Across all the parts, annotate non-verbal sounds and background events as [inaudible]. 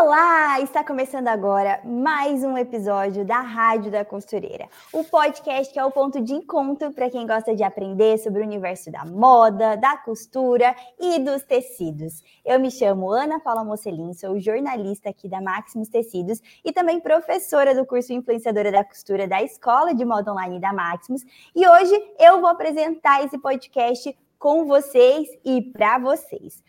Olá! Está começando agora mais um episódio da Rádio da Costureira, o podcast que é o ponto de encontro para quem gosta de aprender sobre o universo da moda, da costura e dos tecidos. Eu me chamo Ana Paula Mocelin, sou jornalista aqui da Maximus Tecidos e também professora do curso Influenciadora da Costura da Escola de Moda Online da Maximus. E hoje eu vou apresentar esse podcast com vocês e para vocês.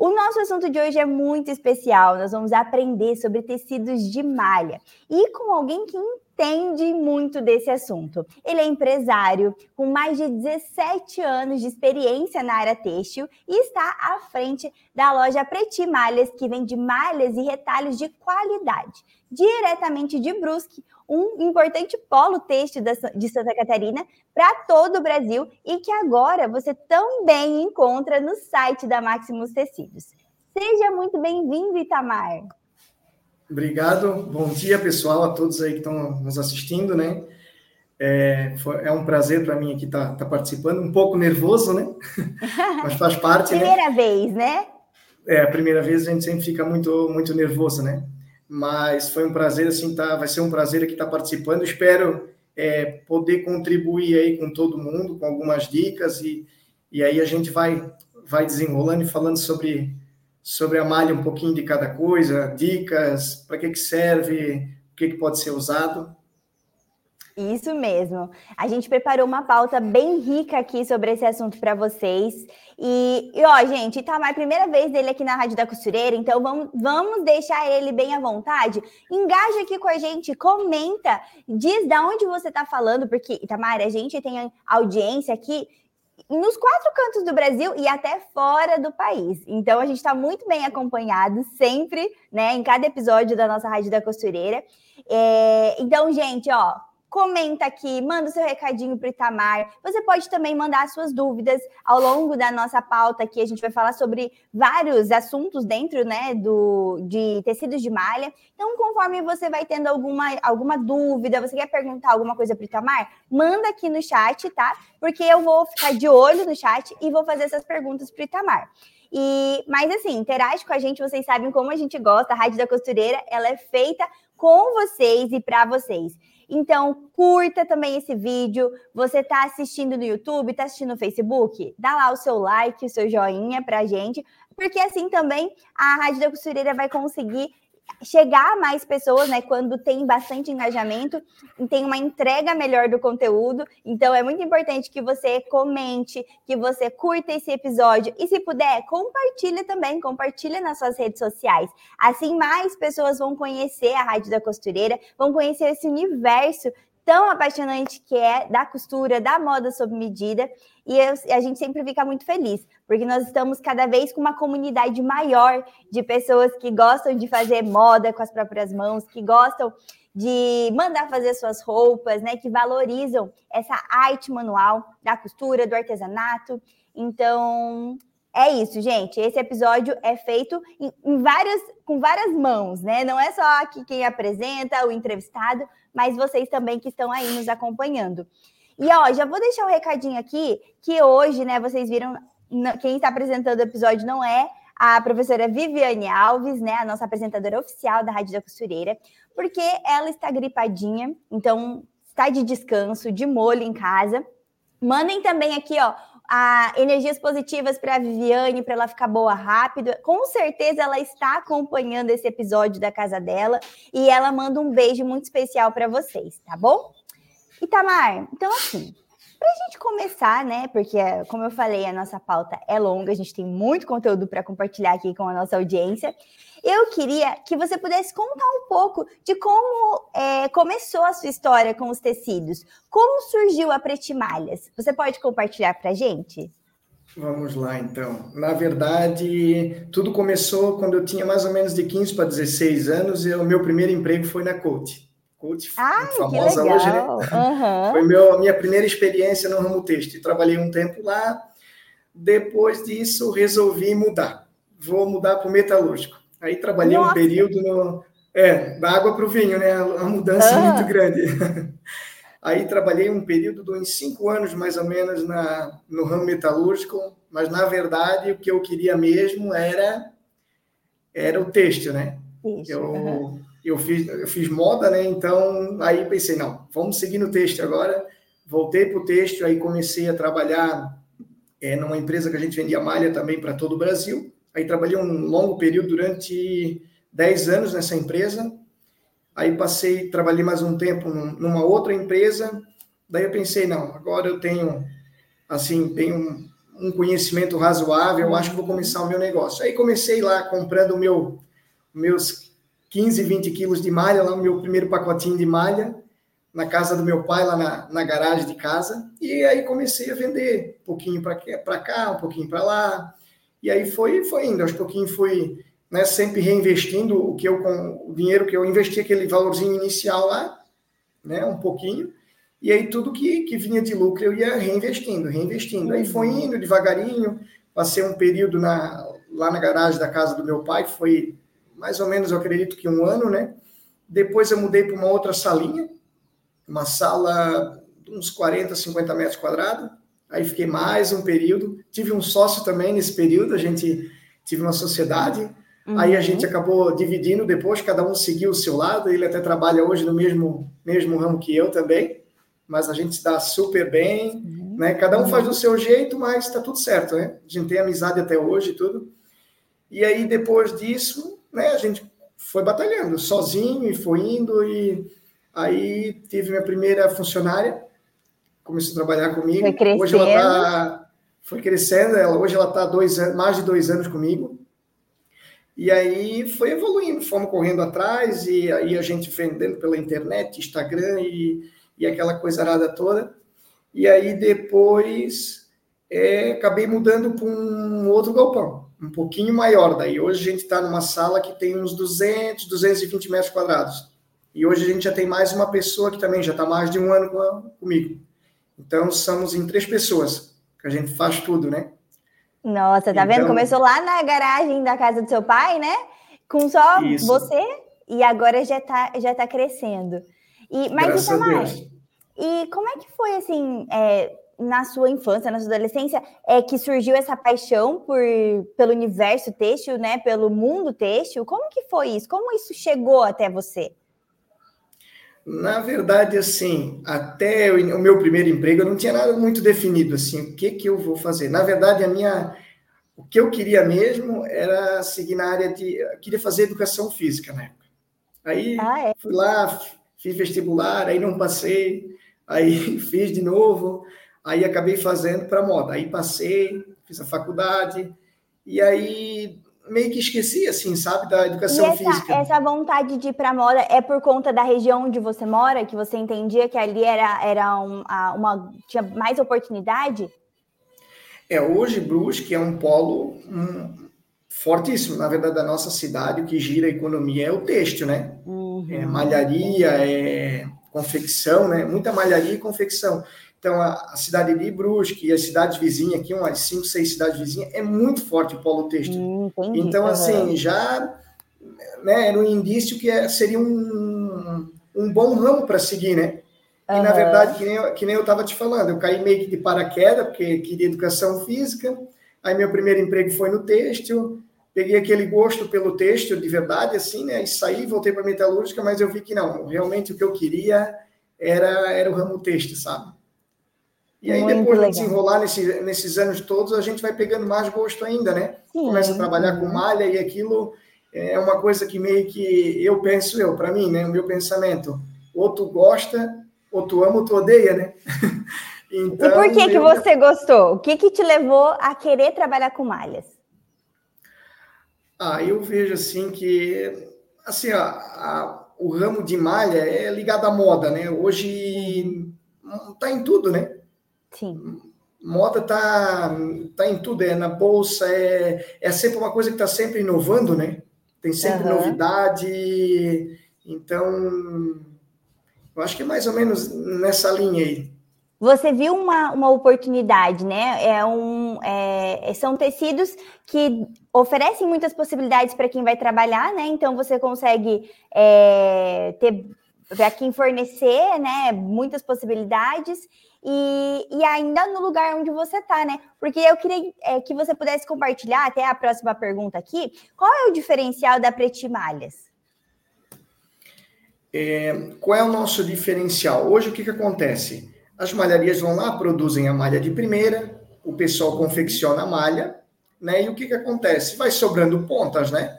O nosso assunto de hoje é muito especial. Nós vamos aprender sobre tecidos de malha e com alguém que entende muito desse assunto. Ele é empresário com mais de 17 anos de experiência na área têxtil e está à frente da loja Preti Malhas, que vende malhas e retalhos de qualidade, diretamente de Brusque, um importante polo têxtil de Santa Catarina para todo o Brasil e que agora você também encontra no site da Maximus Tecidos. Seja muito bem-vindo, Itamar. Obrigado. Bom dia, pessoal, a todos aí que estão nos assistindo, né? É, foi, é um prazer para mim aqui estar tá, tá participando, um pouco nervoso, né? [laughs] Mas faz parte. Né? primeira né? vez, né? É, a primeira vez a gente sempre fica muito, muito nervoso, né? Mas foi um prazer, assim, tá, vai ser um prazer aqui estar tá participando. Espero é, poder contribuir aí com todo mundo, com algumas dicas, e, e aí a gente vai, vai desenrolando e falando sobre sobre a malha um pouquinho de cada coisa, dicas, para que, que serve, o que, que pode ser usado. Isso mesmo. A gente preparou uma pauta bem rica aqui sobre esse assunto para vocês. E, e, ó, gente, mais primeira vez dele aqui na Rádio da Costureira, então vamos, vamos deixar ele bem à vontade. Engaja aqui com a gente, comenta, diz da onde você tá falando, porque, Itamar, a gente tem audiência aqui nos quatro cantos do Brasil e até fora do país. Então a gente está muito bem acompanhado sempre, né, em cada episódio da nossa Rádio da Costureira. É, então, gente, ó, comenta aqui, manda o seu recadinho para o Itamar. Você pode também mandar suas dúvidas ao longo da nossa pauta aqui. A gente vai falar sobre vários assuntos dentro né, do, de tecidos de malha. Então, conforme você vai tendo alguma, alguma dúvida, você quer perguntar alguma coisa para o Itamar, manda aqui no chat, tá? Porque eu vou ficar de olho no chat e vou fazer essas perguntas para o Itamar. E, mas assim, interage com a gente, vocês sabem como a gente gosta. A Rádio da Costureira, ela é feita com vocês e para vocês. Então, curta também esse vídeo. Você está assistindo no YouTube, está assistindo no Facebook? Dá lá o seu like, o seu joinha para a gente, porque assim também a Rádio da Costureira vai conseguir chegar a mais pessoas, né? Quando tem bastante engajamento e tem uma entrega melhor do conteúdo. Então é muito importante que você comente, que você curta esse episódio e, se puder, compartilhe também, compartilhe nas suas redes sociais. Assim mais pessoas vão conhecer a Rádio da Costureira, vão conhecer esse universo tão apaixonante que é da costura, da moda sob medida, e eu, a gente sempre fica muito feliz, porque nós estamos cada vez com uma comunidade maior de pessoas que gostam de fazer moda com as próprias mãos, que gostam de mandar fazer suas roupas, né, que valorizam essa arte manual da costura, do artesanato. Então, é isso, gente. Esse episódio é feito em, em várias, com várias mãos, né? Não é só aqui quem apresenta, o entrevistado, mas vocês também que estão aí nos acompanhando. E ó, já vou deixar um recadinho aqui que hoje, né, vocês viram, quem está apresentando o episódio não é a professora Viviane Alves, né, a nossa apresentadora oficial da Rádio da Costureira, porque ela está gripadinha, então está de descanso, de molho em casa. Mandem também aqui, ó, a energias positivas para a Viviane, para ela ficar boa rápido. Com certeza ela está acompanhando esse episódio da casa dela e ela manda um beijo muito especial para vocês, tá bom? Itamar, então assim, para a gente começar, né? Porque, como eu falei, a nossa pauta é longa, a gente tem muito conteúdo para compartilhar aqui com a nossa audiência. Eu queria que você pudesse contar um pouco de como é, começou a sua história com os tecidos. Como surgiu a Pretimalhas? Você pode compartilhar para a gente? Vamos lá, então. Na verdade, tudo começou quando eu tinha mais ou menos de 15 para 16 anos e o meu primeiro emprego foi na Coach. Coach, Ai, famosa hoje, né? Uhum. Foi meu, a minha primeira experiência no ramo têxtil. Trabalhei um tempo lá. Depois disso, resolvi mudar. Vou mudar para o metalúrgico. Aí trabalhei Nossa. um período no. É, da água para o vinho, né? A mudança ah. muito grande. [laughs] Aí trabalhei um período de uns cinco anos, mais ou menos, na, no ramo metalúrgico, mas na verdade o que eu queria mesmo era, era o têxtil, né? Eu, eu, fiz, eu fiz moda, né? Então, aí pensei, não, vamos seguir no texto agora. Voltei para o texto, aí comecei a trabalhar é, numa empresa que a gente vendia malha também para todo o Brasil. Aí trabalhei um longo período, durante 10 anos nessa empresa. Aí passei, trabalhei mais um tempo numa outra empresa. Daí eu pensei, não, agora eu tenho, assim, tenho um conhecimento razoável, eu acho que vou começar o meu negócio. Aí comecei lá comprando meu, meus 15, 20 quilos de malha, lá o meu primeiro pacotinho de malha, na casa do meu pai, lá na, na garagem de casa. E aí comecei a vender, um pouquinho para cá, um pouquinho para lá. E aí foi, foi indo, aos pouquinhos fui né, sempre reinvestindo o que eu com o dinheiro que eu investi, aquele valorzinho inicial lá, né, um pouquinho. E aí tudo que, que vinha de lucro eu ia reinvestindo, reinvestindo. Aí foi indo devagarinho, passei um período na, lá na garagem da casa do meu pai, que foi mais ou menos, eu acredito que um ano, né? Depois eu mudei para uma outra salinha, uma sala de uns 40, 50 metros quadrados. Aí fiquei mais um período. Tive um sócio também nesse período, a gente tive uma sociedade. Uhum. Aí a gente acabou dividindo depois, cada um seguiu o seu lado. Ele até trabalha hoje no mesmo, mesmo ramo que eu também, mas a gente se dá super bem, uhum. né? Cada um faz do seu jeito, mas está tudo certo, né? A gente tem amizade até hoje e tudo. E aí depois disso, né? A gente foi batalhando sozinho e foi indo e aí tive minha primeira funcionária, começou a trabalhar comigo. Foi crescendo. Hoje ela tá, foi crescendo, ela, hoje ela está dois mais de dois anos comigo. E aí foi evoluindo, fomos correndo atrás, e aí a gente vendendo pela internet, Instagram e, e aquela coisa arada toda. E aí depois é, acabei mudando para um outro galpão, um pouquinho maior. Daí hoje a gente está numa sala que tem uns 200, 220 metros quadrados. E hoje a gente já tem mais uma pessoa que também já está mais de um ano com comigo. Então somos em três pessoas que a gente faz tudo, né? Nossa, tá então, vendo? Começou lá na garagem da casa do seu pai, né? Com só isso. você e agora já tá, já tá crescendo. E, mas Graças isso mais. E como é que foi assim, é, na sua infância, na sua adolescência, é que surgiu essa paixão por, pelo universo têxtil, né? Pelo mundo têxtil? Como que foi isso? Como isso chegou até você? Na verdade, assim, até o meu primeiro emprego eu não tinha nada muito definido, assim, o que que eu vou fazer. Na verdade, a minha, o que eu queria mesmo era seguir na área de, queria fazer educação física na época. Aí ah, é? fui lá, fiz vestibular, aí não passei, aí [laughs] fiz de novo, aí acabei fazendo para moda. Aí passei, fiz a faculdade, e aí meio que esqueci, assim, sabe, da educação essa, física. Essa vontade de ir para moda é por conta da região onde você mora, que você entendia que ali era, era um, uma tinha mais oportunidade? É, hoje Brusque é um polo um, fortíssimo, na verdade, da nossa cidade, o que gira a economia é o têxtil, né? Uhum. É malharia, é confecção, né? Muita malharia e confecção. Então, a, a, cidade de Brusque e as cidades vizinhas, aqui, umas cinco, seis cidades vizinhas, é muito forte o polo têxtil. Hum, então, assim, já né, era um indício que é, seria um, um bom ramo para seguir, né? E, uhum. na verdade, que nem, eu, que nem eu estava te falando, eu caí meio que de paraquedas, porque queria educação física, aí meu primeiro emprego foi no têxtil, peguei aquele gosto pelo têxtil de verdade, assim, né? E saí, voltei para metalúrgica, mas eu vi que não, realmente o que eu queria era, era o ramo têxtil, sabe? E aí, Muito depois de desenrolar nesse, nesses anos todos, a gente vai pegando mais gosto ainda, né? Sim. Começa a trabalhar com malha e aquilo é uma coisa que meio que eu penso eu, para mim, né? O meu pensamento. Ou tu gosta, ou tu ama, ou tu odeia, né? [laughs] então, e por que, eu... que você gostou? O que, que te levou a querer trabalhar com malhas? Ah, eu vejo assim que assim, a, a, o ramo de malha é ligado à moda, né? Hoje tá em tudo, né? Sim. Moda tá, tá em tudo, é na bolsa, é, é sempre uma coisa que está sempre inovando, né? Tem sempre uhum. novidade. Então, eu acho que é mais ou menos nessa linha aí. Você viu uma, uma oportunidade, né? É um, é, são tecidos que oferecem muitas possibilidades para quem vai trabalhar, né? Então você consegue é, ter para quem fornecer, né? Muitas possibilidades e, e ainda no lugar onde você está, né? Porque eu queria é, que você pudesse compartilhar, até a próxima pergunta aqui, qual é o diferencial da Pretimalhas? é, qual é o nosso diferencial? Hoje, o que, que acontece? As malharias vão lá, produzem a malha de primeira, o pessoal confecciona a malha, né? E o que, que acontece? Vai sobrando pontas, né?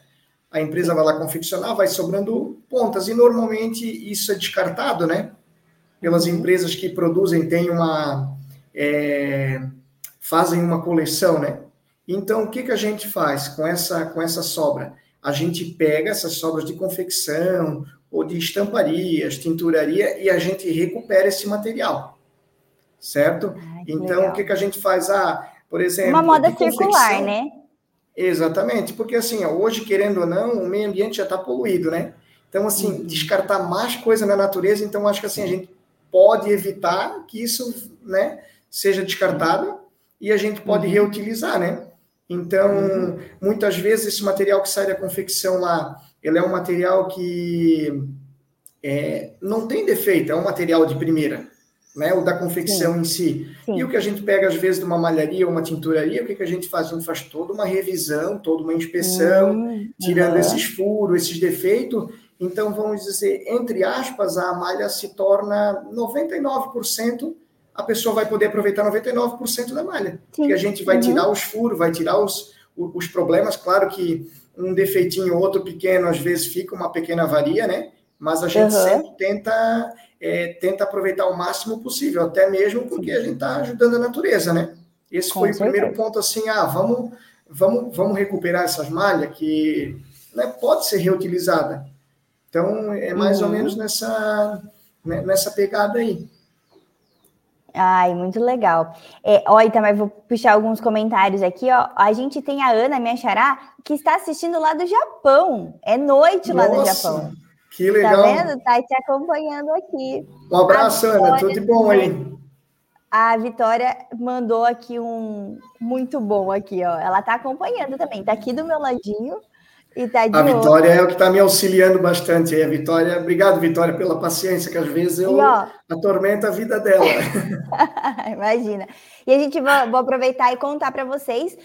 A empresa vai lá confeccionar, vai sobrando pontas, e normalmente isso é descartado, né? Pelas empresas que produzem, tem uma. É, fazem uma coleção, né? Então, o que, que a gente faz com essa, com essa sobra? A gente pega essas sobras de confecção ou de estamparias, tinturaria e a gente recupera esse material, certo? Ai, então, legal. o que, que a gente faz? Ah, por exemplo... Uma moda circular, né? Exatamente, porque assim, hoje, querendo ou não, o meio ambiente já está poluído, né? Então, assim, uhum. descartar mais coisa na natureza, então acho que assim, a gente pode evitar que isso, né, seja descartado e a gente pode uhum. reutilizar, né? Então, uhum. muitas vezes esse material que sai da confecção lá, ele é um material que é, não tem defeito, é um material de primeira, né? O da confecção Sim. em si. Sim. E o que a gente pega, às vezes, de uma malharia ou uma tinturaria, o que, que a gente faz? A gente faz toda uma revisão, toda uma inspeção, uhum. tirando esses furos, esses defeitos. Então, vamos dizer, entre aspas, a malha se torna 99% a pessoa vai poder aproveitar 99% da malha. Sim. Porque a gente vai uhum. tirar os furos, vai tirar os, os problemas. Claro que um defeitinho ou outro pequeno, às vezes fica uma pequena avaria, né? Mas a gente uhum. sempre tenta, é, tenta aproveitar o máximo possível, até mesmo porque a gente está ajudando a natureza, né? Esse Com foi certeza. o primeiro ponto, assim, ah, vamos, vamos, vamos recuperar essas malhas que né, pode ser reutilizada. Então, é mais uhum. ou menos nessa, né, nessa pegada aí. Ai, muito legal. É, ó, também vou puxar alguns comentários aqui, ó. A gente tem a Ana, minha xará, que está assistindo lá do Japão. É noite lá no Japão. Que tá legal. Tá vendo? Tá te acompanhando aqui. Um abraço, Ana. Tudo de bom aí. A Vitória mandou aqui um muito bom aqui, ó. Ela tá acompanhando também. Tá aqui do meu ladinho. E tá de a Vitória é o que está me auxiliando bastante. a Vitória, obrigado, Vitória, pela paciência, que às vezes eu ó, atormento a vida dela. [laughs] Imagina. E a gente vai, vou aproveitar e contar para vocês,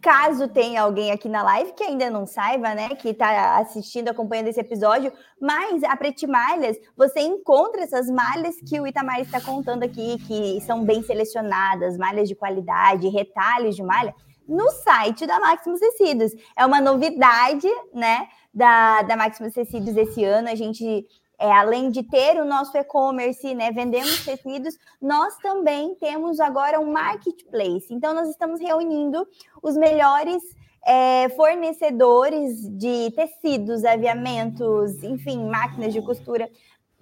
caso tenha alguém aqui na live que ainda não saiba, né, que está assistindo, acompanhando esse episódio, mas a Preti Malhas, você encontra essas malhas que o Itamar está contando aqui, que são bem selecionadas, malhas de qualidade, retalhos de malha no site da Maximus Tecidos. É uma novidade, né, da, da Maximus Tecidos esse ano. A gente, é, além de ter o nosso e-commerce, né, vendemos tecidos, nós também temos agora um marketplace. Então, nós estamos reunindo os melhores é, fornecedores de tecidos, aviamentos, enfim, máquinas de costura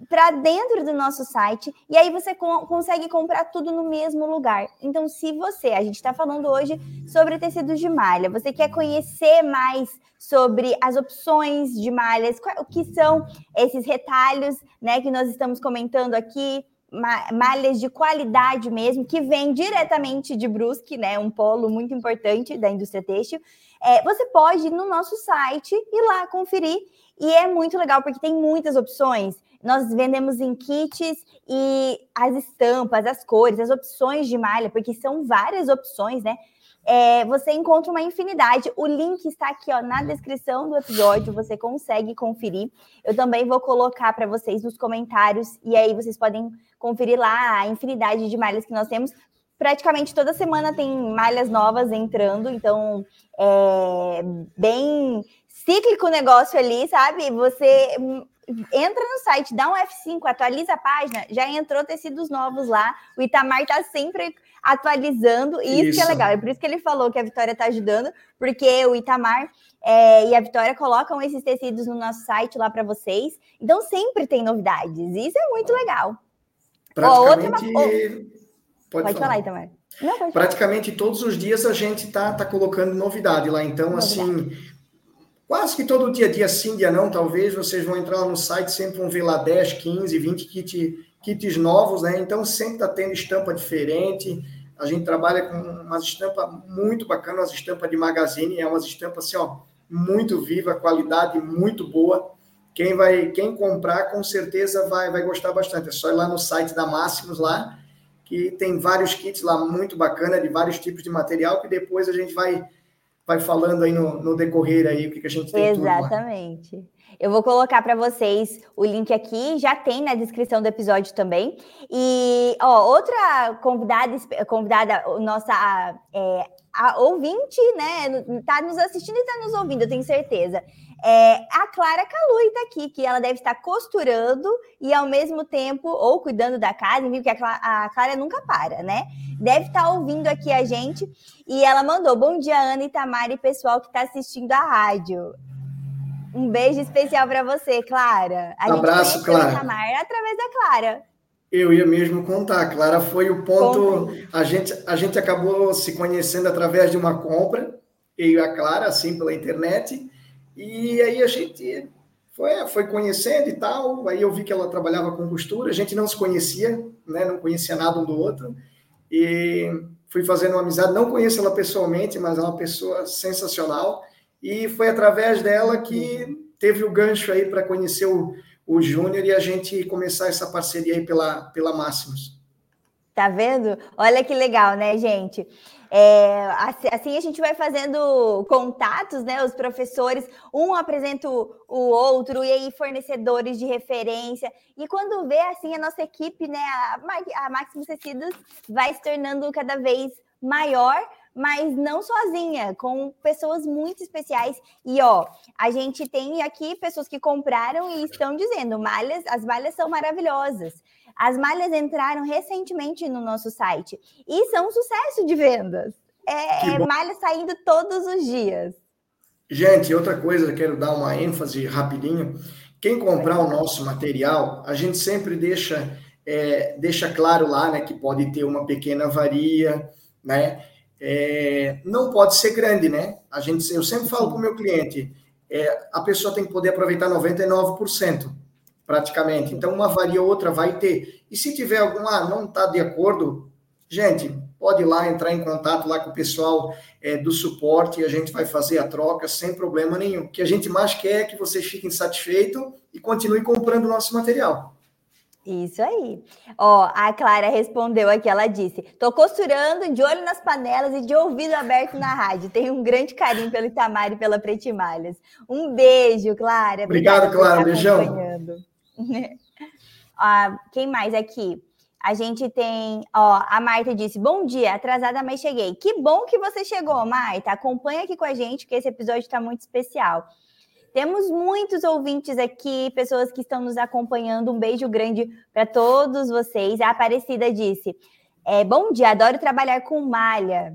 para dentro do nosso site e aí você co consegue comprar tudo no mesmo lugar. Então, se você, a gente está falando hoje sobre tecidos de malha, você quer conhecer mais sobre as opções de malhas, o que são esses retalhos, né, que nós estamos comentando aqui, malhas de qualidade mesmo, que vem diretamente de Brusque, né, um polo muito importante da indústria têxtil. É, você pode ir no nosso site e lá conferir e é muito legal porque tem muitas opções. Nós vendemos em kits e as estampas, as cores, as opções de malha, porque são várias opções, né? É, você encontra uma infinidade. O link está aqui ó, na descrição do episódio, você consegue conferir. Eu também vou colocar para vocês nos comentários, e aí vocês podem conferir lá a infinidade de malhas que nós temos. Praticamente toda semana tem malhas novas entrando, então é bem cíclico o negócio ali, sabe? Você entra no site, dá um F5, atualiza a página, já entrou tecidos novos lá. O Itamar está sempre atualizando, e isso, isso, que é legal. É por isso que ele falou que a Vitória está ajudando, porque o Itamar é, e a Vitória colocam esses tecidos no nosso site lá para vocês. Então sempre tem novidades. Isso é muito legal. Praticamente... Oh, outra... Pode, pode falar, falar Itamar. Não, Praticamente todos os dias a gente está tá colocando novidade lá. Então, novidade. assim, Quase que todo dia, dia sim, dia não, talvez, vocês vão entrar no site, sempre vão ver lá 10, 15, 20 kit, kits novos, né? Então, sempre está tendo estampa diferente. A gente trabalha com umas estampas muito bacanas, umas estampas de magazine, é umas estampas assim, ó, muito viva, qualidade muito boa. Quem vai, quem comprar, com certeza vai, vai gostar bastante. É só ir lá no site da Máximos lá, que tem vários kits lá muito bacana, de vários tipos de material, que depois a gente vai vai falando aí no, no decorrer aí o que, que a gente tem. Exatamente. Eu vou colocar para vocês o link aqui, já tem na descrição do episódio também. E ó, outra convidada, convidada nossa é, ouvinte, né, tá nos assistindo e tá nos ouvindo, eu tenho certeza. É, a Clara Calui está aqui, que ela deve estar costurando e ao mesmo tempo, ou cuidando da casa, viu? Que a Clara, a Clara nunca para, né? Deve estar ouvindo aqui a gente. E ela mandou: Bom dia, Ana e Tamara e pessoal que está assistindo a rádio. Um beijo especial para você, Clara. A Abraço, Clara. Tamara através da Clara. Eu ia mesmo contar, Clara foi o ponto. A gente, a gente acabou se conhecendo através de uma compra, eu e a Clara, assim, pela internet. E aí a gente foi, foi conhecendo e tal. Aí eu vi que ela trabalhava com costura, a gente não se conhecia, né? Não conhecia nada um do outro. E fui fazendo uma amizade, não conheço ela pessoalmente, mas é uma pessoa sensacional. E foi através dela que teve o gancho aí para conhecer o, o Júnior e a gente começar essa parceria aí pela, pela Máximos. Tá vendo? Olha que legal, né, gente? É, assim a gente vai fazendo contatos, né? Os professores, um apresenta o outro, e aí fornecedores de referência. E quando vê assim a nossa equipe, né? A, a Maximus Tecidos vai se tornando cada vez maior, mas não sozinha, com pessoas muito especiais. E ó, a gente tem aqui pessoas que compraram e estão dizendo: malhas, as malhas são maravilhosas. As malhas entraram recentemente no nosso site e são um sucesso de vendas. É, é malha saindo todos os dias. Gente, outra coisa, quero dar uma ênfase rapidinho. Quem comprar o nosso material, a gente sempre deixa, é, deixa claro lá, né, que pode ter uma pequena varia, né? É, não pode ser grande, né? A gente, eu sempre falo para o meu cliente, é, a pessoa tem que poder aproveitar 99% praticamente. Então, uma varia ou outra vai ter. E se tiver algum, ah, não está de acordo, gente, pode ir lá entrar em contato lá com o pessoal é, do suporte e a gente vai fazer a troca sem problema nenhum. O que a gente mais quer é que vocês fiquem satisfeitos e continuem comprando o nosso material. Isso aí. Ó, a Clara respondeu aqui, ela disse: "Tô costurando, de olho nas panelas e de ouvido aberto na rádio. Tenho um grande carinho pelo Itamar e pela Pretimalhas. Um beijo, Clara. Obrigado, Clara. Beijão. Ah, quem mais aqui? A gente tem, ó, a Marta disse: Bom dia, atrasada, mas cheguei. Que bom que você chegou, Marta. Acompanha aqui com a gente, que esse episódio está muito especial. Temos muitos ouvintes aqui, pessoas que estão nos acompanhando. Um beijo grande para todos vocês. A Aparecida disse: é, Bom dia, adoro trabalhar com malha.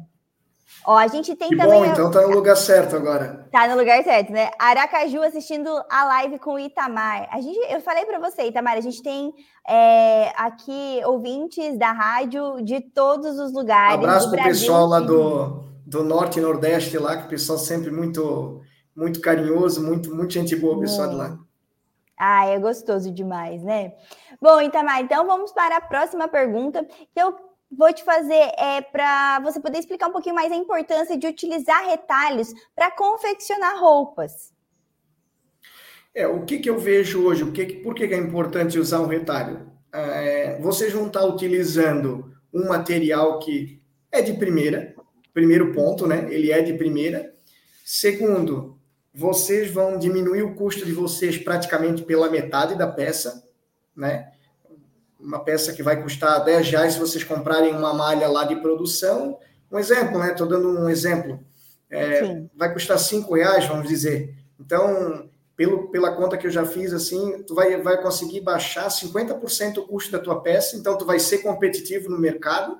Ó, a gente tem que também. Bom, então tá no lugar certo agora. Tá no lugar certo, né? Aracaju assistindo a live com o Itamar. A gente, eu falei para você, Itamar, a gente tem é, aqui ouvintes da rádio de todos os lugares. Abraço pro pessoal lá do, do Norte e Nordeste lá, que o pessoal sempre muito, muito carinhoso, muito, muito gente boa, o pessoal de lá. Ah, é gostoso demais, né? Bom, Itamar, então vamos para a próxima pergunta, que eu vou te fazer é para você poder explicar um pouquinho mais a importância de utilizar retalhos para confeccionar roupas. É, o que, que eu vejo hoje? O que, por que, que é importante usar um retalho? É, vocês vão estar utilizando um material que é de primeira, primeiro ponto, né? Ele é de primeira. Segundo, vocês vão diminuir o custo de vocês praticamente pela metade da peça, né? Uma peça que vai custar 10 reais se vocês comprarem uma malha lá de produção. Um exemplo, né? Estou dando um exemplo. É, vai custar 5 reais, vamos dizer. Então, pelo, pela conta que eu já fiz, assim, tu vai, vai conseguir baixar 50% o custo da tua peça, então tu vai ser competitivo no mercado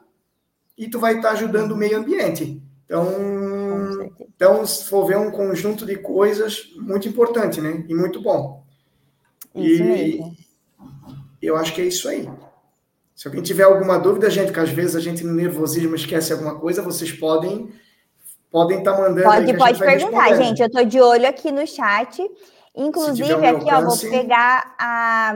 e tu vai estar tá ajudando o meio ambiente. Então, então, se for ver um conjunto de coisas muito importante, né? E muito bom. Isso e, mesmo. Eu acho que é isso aí. Se alguém tiver alguma dúvida, gente, que às vezes a gente no nervosismo esquece alguma coisa, vocês podem podem estar tá mandando. Pode, pode perguntar, gente. Eu estou de olho aqui no chat. Inclusive, aqui, ó, vou pegar a,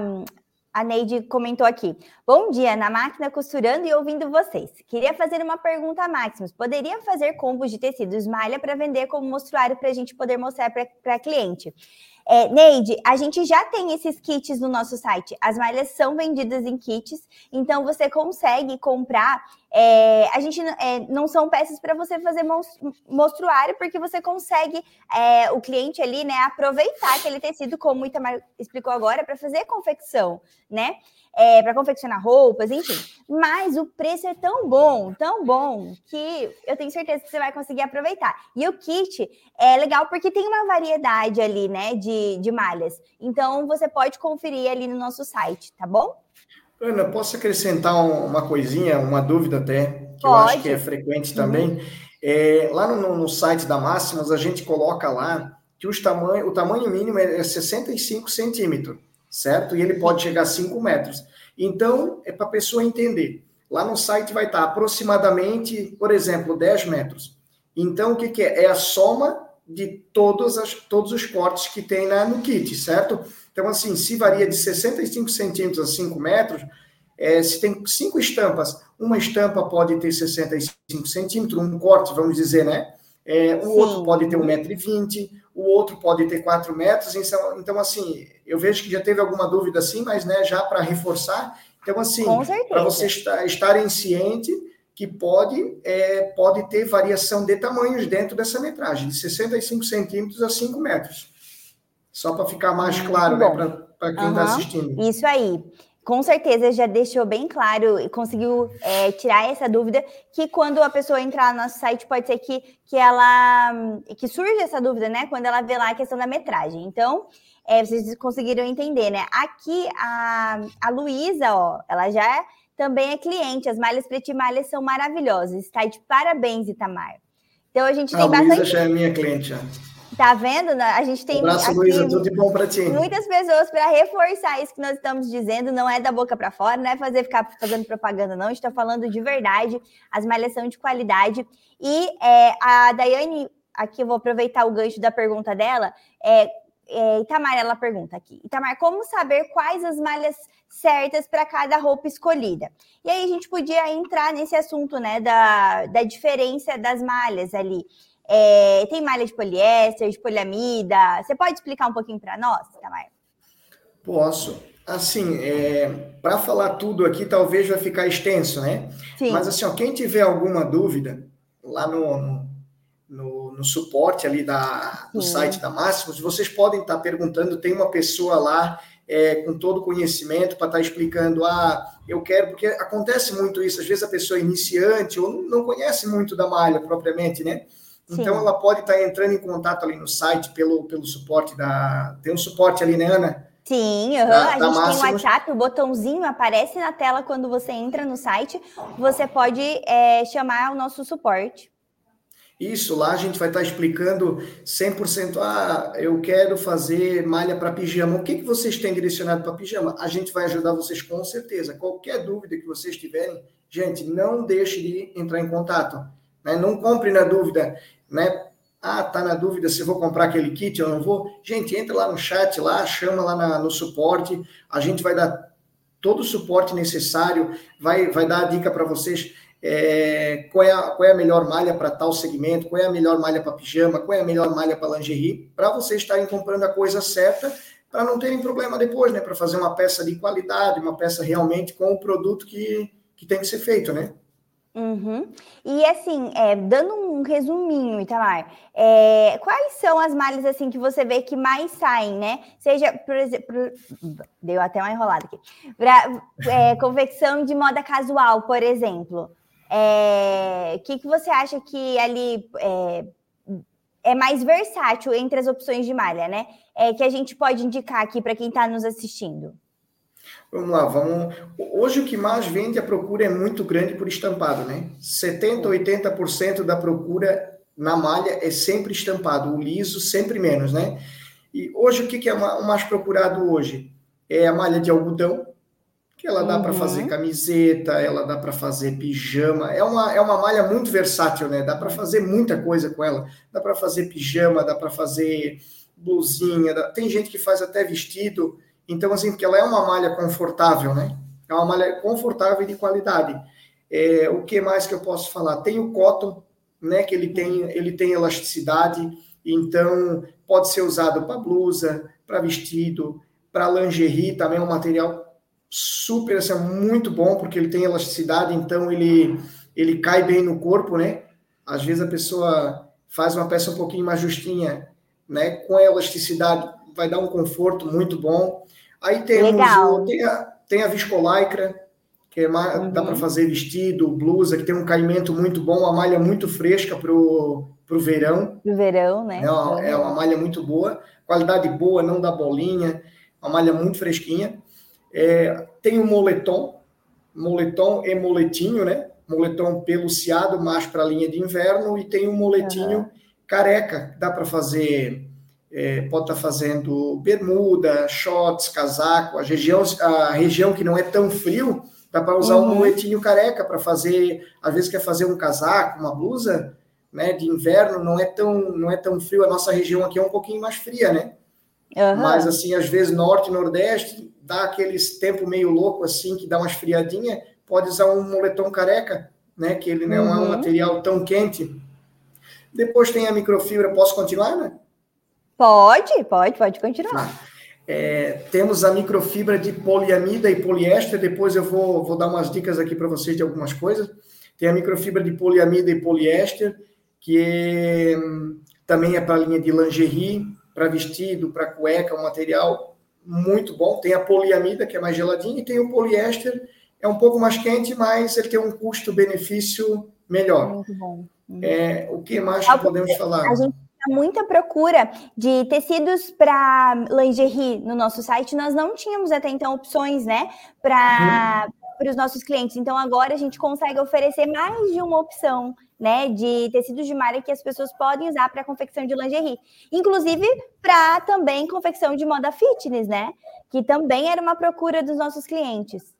a Neide comentou aqui. Bom dia, na máquina costurando e ouvindo vocês. Queria fazer uma pergunta a Maximus. Poderia fazer combos de tecidos malha para vender como mostruário para a gente poder mostrar para cliente? É, Neide, a gente já tem esses kits no nosso site. As malhas são vendidas em kits, então você consegue comprar. É, a gente é, não são peças para você fazer mostruário, porque você consegue é, o cliente ali, né, aproveitar aquele tecido, como o Itamar explicou agora, para fazer confecção, né? É, para confeccionar roupas, enfim. Mas o preço é tão bom, tão bom, que eu tenho certeza que você vai conseguir aproveitar. E o kit é legal porque tem uma variedade ali, né, de, de malhas. Então você pode conferir ali no nosso site, tá bom? Ana, posso acrescentar uma coisinha, uma dúvida até, que pode. eu acho que é frequente também. Uhum. É, lá no, no, site da Máximas, a gente coloca lá que os tamanho, o tamanho mínimo é 65 centímetros certo? E ele pode chegar a 5 metros. Então, é para a pessoa entender. Lá no site vai estar aproximadamente, por exemplo, 10 metros. Então, o que, que é? É a soma de todos, as, todos os cortes que tem na, no kit, certo? Então, assim, se varia de 65 centímetros a 5 metros, é, se tem cinco estampas, uma estampa pode ter 65 centímetros, um corte, vamos dizer, né? É, o Sim. outro pode ter 1,20m, o outro pode ter 4 metros. Então, então, assim, eu vejo que já teve alguma dúvida assim, mas né, já para reforçar. Então, assim, para vocês estarem cientes que pode, é, pode ter variação de tamanhos dentro dessa metragem, de 65 centímetros a 5 metros. Só para ficar mais claro né, para quem está assistindo. Isso aí com certeza já deixou bem claro e conseguiu é, tirar essa dúvida que quando a pessoa entrar no nosso site pode ser que, que ela que surge essa dúvida, né? Quando ela vê lá a questão da metragem. Então, é, vocês conseguiram entender, né? Aqui a, a Luísa, ó, ela já também é cliente. As malhas pretimalhas são maravilhosas. Está de parabéns, Itamar. Então a gente a tem Luísa bastante. já é minha cliente. Já. Tá vendo? A gente tem um abraço, Luísa, tudo de bom para ti. Muitas pessoas para reforçar isso que nós estamos dizendo, não é da boca para fora, não é fazer ficar fazendo propaganda, não. A gente está falando de verdade, as malhas são de qualidade. E é, a Daiane, aqui eu vou aproveitar o gancho da pergunta dela. É, é, Itamar, ela pergunta aqui: Itamar, como saber quais as malhas certas para cada roupa escolhida? E aí a gente podia entrar nesse assunto, né, da, da diferença das malhas ali. É, tem malha de poliéster, de poliamida. Você pode explicar um pouquinho para nós, Tamar? Posso. Assim, é, para falar tudo aqui, talvez vai ficar extenso, né? Sim. Mas assim, ó, quem tiver alguma dúvida, lá no, no, no suporte ali da, do Sim. site da Máximos, vocês podem estar tá perguntando, tem uma pessoa lá é, com todo o conhecimento para estar tá explicando, ah, eu quero, porque acontece muito isso, às vezes a pessoa é iniciante ou não conhece muito da malha propriamente, né? Então, Sim. ela pode estar entrando em contato ali no site pelo, pelo suporte da. Tem um suporte ali, né, Ana? Sim, uhum. da, a gente tem o WhatsApp, o botãozinho aparece na tela quando você entra no site. Você pode é, chamar o nosso suporte. Isso, lá a gente vai estar explicando 100%. Ah, eu quero fazer malha para pijama. O que, que vocês têm direcionado para pijama? A gente vai ajudar vocês com certeza. Qualquer dúvida que vocês tiverem, gente, não deixe de entrar em contato. Né? Não compre na dúvida né? Ah, tá na dúvida se vou comprar aquele kit ou não vou. Gente, entra lá no chat, lá, chama lá na, no suporte, a gente vai dar todo o suporte necessário, vai, vai dar a dica para vocês é, qual, é a, qual é a melhor malha para tal segmento, qual é a melhor malha para pijama, qual é a melhor malha para lingerie, para vocês estarem comprando a coisa certa, para não terem problema depois, né? Para fazer uma peça de qualidade, uma peça realmente com o produto que, que tem que ser feito, né? Uhum. E assim, é, dando um resuminho, Itamar, é, quais são as malhas assim que você vê que mais saem, né? Seja, por exemplo, deu até uma enrolada aqui. Pra, é, confecção de moda casual, por exemplo. O é, que, que você acha que ali é, é mais versátil entre as opções de malha, né? É, que a gente pode indicar aqui para quem está nos assistindo? Vamos lá, vamos. Hoje o que mais vende a procura é muito grande por estampado, né? 70, 80% da procura na malha é sempre estampado, o liso sempre menos, né? E hoje o que é o mais procurado hoje? É a malha de algodão, que ela dá uhum. para fazer camiseta, ela dá para fazer pijama. É uma, é uma malha muito versátil, né? Dá para fazer muita coisa com ela. Dá para fazer pijama, dá para fazer blusinha. Dá... Tem gente que faz até vestido Então, assim, porque ela é uma malha confortável, né? É uma malha confortável e de qualidade. É, o que mais que eu posso falar? Tem o cotton, né? Que ele tem, ele tem elasticidade, então pode ser usado para blusa, para vestido, para lingerie, também é um material super, assim, muito bom, porque ele tem elasticidade, então ele, ele cai bem no corpo, né? Às vezes a pessoa faz uma peça um pouquinho mais justinha, né? Com elasticidade, vai dar um conforto muito bom. Aí temos Legal. tem, a, tem a viscolaicra, que é uhum. dá para fazer vestido, blusa, que tem um caimento muito bom, uma malha muito fresca para o verão. Pro verão, né? É uma, é uma malha muito boa, qualidade boa, não dá bolinha, uma malha muito fresquinha. É, tem o moletom, moletom e moletinho, né? Moletom peluciado, mais para a linha de inverno, e tem um moletinho uhum. careca, dá para fazer, é, pode estar tá fazendo bermuda, shorts, casaco, a região, a região que não é tão frio, dá para usar uhum. um moletinho careca para fazer, às vezes quer fazer um casaco, uma blusa, né, de inverno, não é tão não é tão frio, a nossa região aqui é um pouquinho mais fria, né? Uhum. Mas assim, às vezes norte, nordeste, dá aqueles tempo meio louco assim, que dá uma esfriadinha, pode usar um moletom careca, né? Que ele não uhum. é um uhum. material tão quente. Depois tem a microfibra, posso continuar, né? Pode, pode, pode continuar. Ah, é, temos a microfibra de poliamida e poliéster, depois eu vou, vou dar umas dicas aqui para vocês de algumas coisas. Tem a microfibra de poliamida e poliéster, que é, também é para a linha de lingerie, para vestido, para cueca, um material muito bom. Tem a poliamida, que é mais geladinha, e tem o poliéster, é um pouco mais quente, mas ele tem um custo-benefício melhor. Muito bom. Uhum. É, o que mais que podemos falar? A gente muita procura de tecidos para lingerie no nosso site. Nós não tínhamos até então opções, né, para uhum. os nossos clientes. Então agora a gente consegue oferecer mais de uma opção né, de tecidos de malha que as pessoas podem usar para confecção de lingerie, inclusive para também confecção de moda fitness, né, que também era uma procura dos nossos clientes.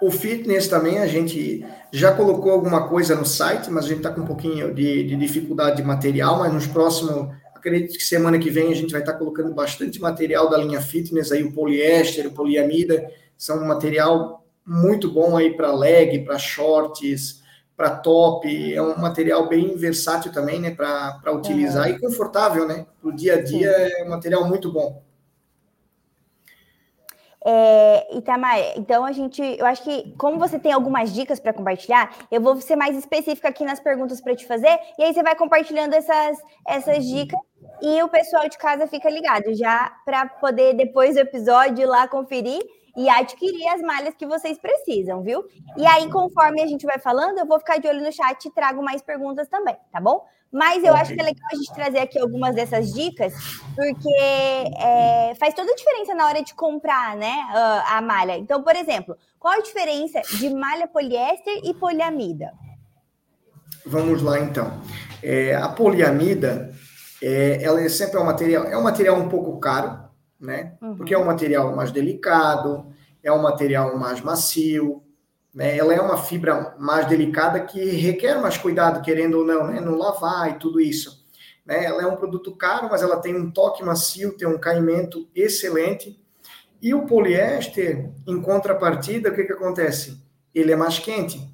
O fitness também a gente já colocou alguma coisa no site, mas a gente está com um pouquinho de, de, dificuldade de material, mas nos próximos, acredito que semana que vem a gente vai estar tá colocando bastante material da linha fitness, aí o poliéster, o poliamida, são um material muito bom aí para leg, para shorts, para top, é um material bem versátil também, né, para utilizar é. e confortável, né, para o dia a dia Sim. é um material muito bom. É, Itamar, então a gente, eu acho que como você tem algumas dicas para compartilhar, eu vou ser mais específica aqui nas perguntas para te fazer, e aí você vai compartilhando essas, essas dicas e o pessoal de casa fica ligado já para poder depois do episódio ir lá conferir e adquirir as malhas que vocês precisam, viu? E aí, conforme a gente vai falando, eu vou ficar de olho no chat e trago mais perguntas também, tá bom? Mas eu okay. acho que é legal a gente trazer aqui algumas dessas dicas, porque é, faz toda a diferença na hora de comprar, né, a malha. Então, por exemplo, qual a diferença de malha poliéster e poliamida? Vamos lá, então. É, a poliamida, é, ela é sempre é um material, é um material um pouco caro, né? Uhum. Porque é um material mais delicado, é um material mais macio, né? Ela é uma fibra mais delicada que requer mais cuidado, querendo ou não, né? No lavar e tudo isso. Né? Ela é um produto caro, mas ela tem um toque macio, tem um caimento excelente. E o poliéster, em contrapartida, o que, que acontece? Ele é mais quente.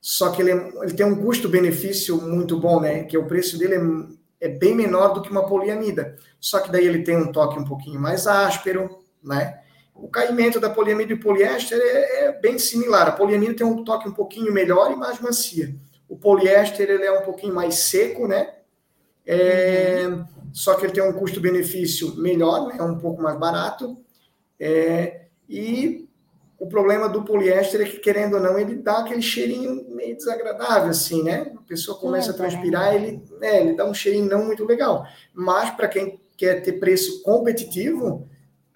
Só que ele, é, ele tem um custo-benefício muito bom, né? Que o preço dele é é bem menor do que uma poliamida. Só que daí ele tem um toque um pouquinho mais áspero, né? O caimento da poliamida e poliéster é, é, bem similar. A poliamida tem um toque um pouquinho melhor e mais macia. O poliéster ele é um pouquinho mais seco, né? É, uhum. Só que ele tem um custo-benefício melhor, né? É um pouco mais barato. É, e o problema do poliéster é que, querendo ou não, ele dá aquele cheirinho meio desagradável, assim, né? A pessoa começa a transpirar, ele, né, ele dá um cheirinho não muito legal. Mas, para quem quer ter preço competitivo,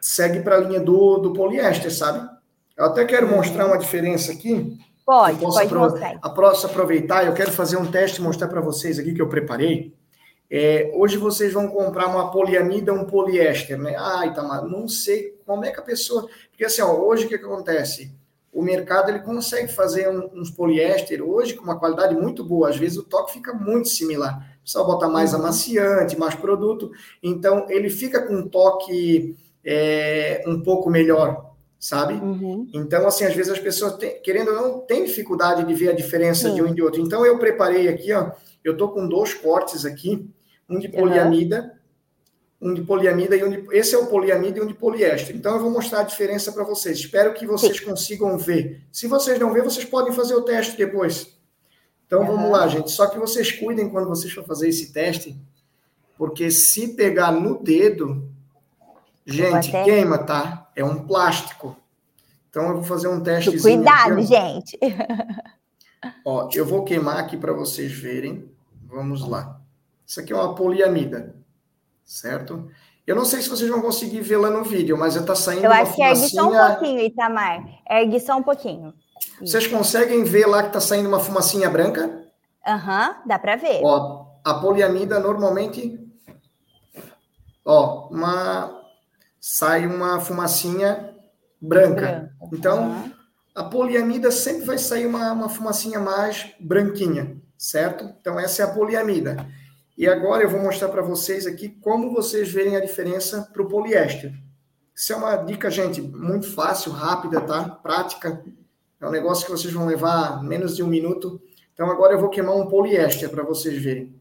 segue para a linha do, do poliéster, sabe? Eu até quero uhum. mostrar uma diferença aqui. Pode, pode mostrar. A próxima aproveitar, eu quero fazer um teste e mostrar para vocês aqui que eu preparei. É, hoje vocês vão comprar uma poliamida, um poliéster, né? Ah, Itamar, não sei como é que a pessoa. Porque assim, ó, hoje o que, que acontece? O mercado ele consegue fazer uns poliéster hoje com uma qualidade muito boa. Às vezes o toque fica muito similar. Só botar mais uhum. amaciante, mais produto. Então ele fica com um toque é, um pouco melhor, sabe? Uhum. Então, assim, às vezes as pessoas, têm, querendo ou não, têm dificuldade de ver a diferença Sim. de um e de outro. Então, eu preparei aqui, ó, eu tô com dois cortes aqui, um de poliamida, uhum. um de poliamida e um de, esse é o poliamida e um de poliéster. Então, eu vou mostrar a diferença para vocês. Espero que vocês Sim. consigam ver. Se vocês não ver, vocês podem fazer o teste depois. Então, uhum. vamos lá, gente. Só que vocês cuidem quando vocês for fazer esse teste, porque se pegar no dedo, Gente, queima, tá? É um plástico. Então eu vou fazer um teste. Cuidado, aqui, gente. [laughs] Ó, eu vou queimar aqui para vocês verem. Vamos lá. Isso aqui é uma poliamida, certo? Eu não sei se vocês vão conseguir ver lá no vídeo, mas está saindo. Eu acho que ergue só um pouquinho, Itamar. Ergue só um pouquinho. Vocês conseguem ver lá que está saindo uma fumacinha branca? Aham, uhum, dá para ver. Ó, a poliamida normalmente. Ó, uma sai uma fumacinha branca. Então, uhum. a poliamida sempre vai sair uma, uma fumacinha mais branquinha, certo? Então, essa é a poliamida. E agora eu vou mostrar para vocês aqui como vocês verem a diferença para o poliéster. Isso é uma dica, gente, muito fácil, rápida, tá? Prática. É um negócio que vocês vão levar menos de um minuto. Então, agora eu vou queimar um poliéster para vocês verem.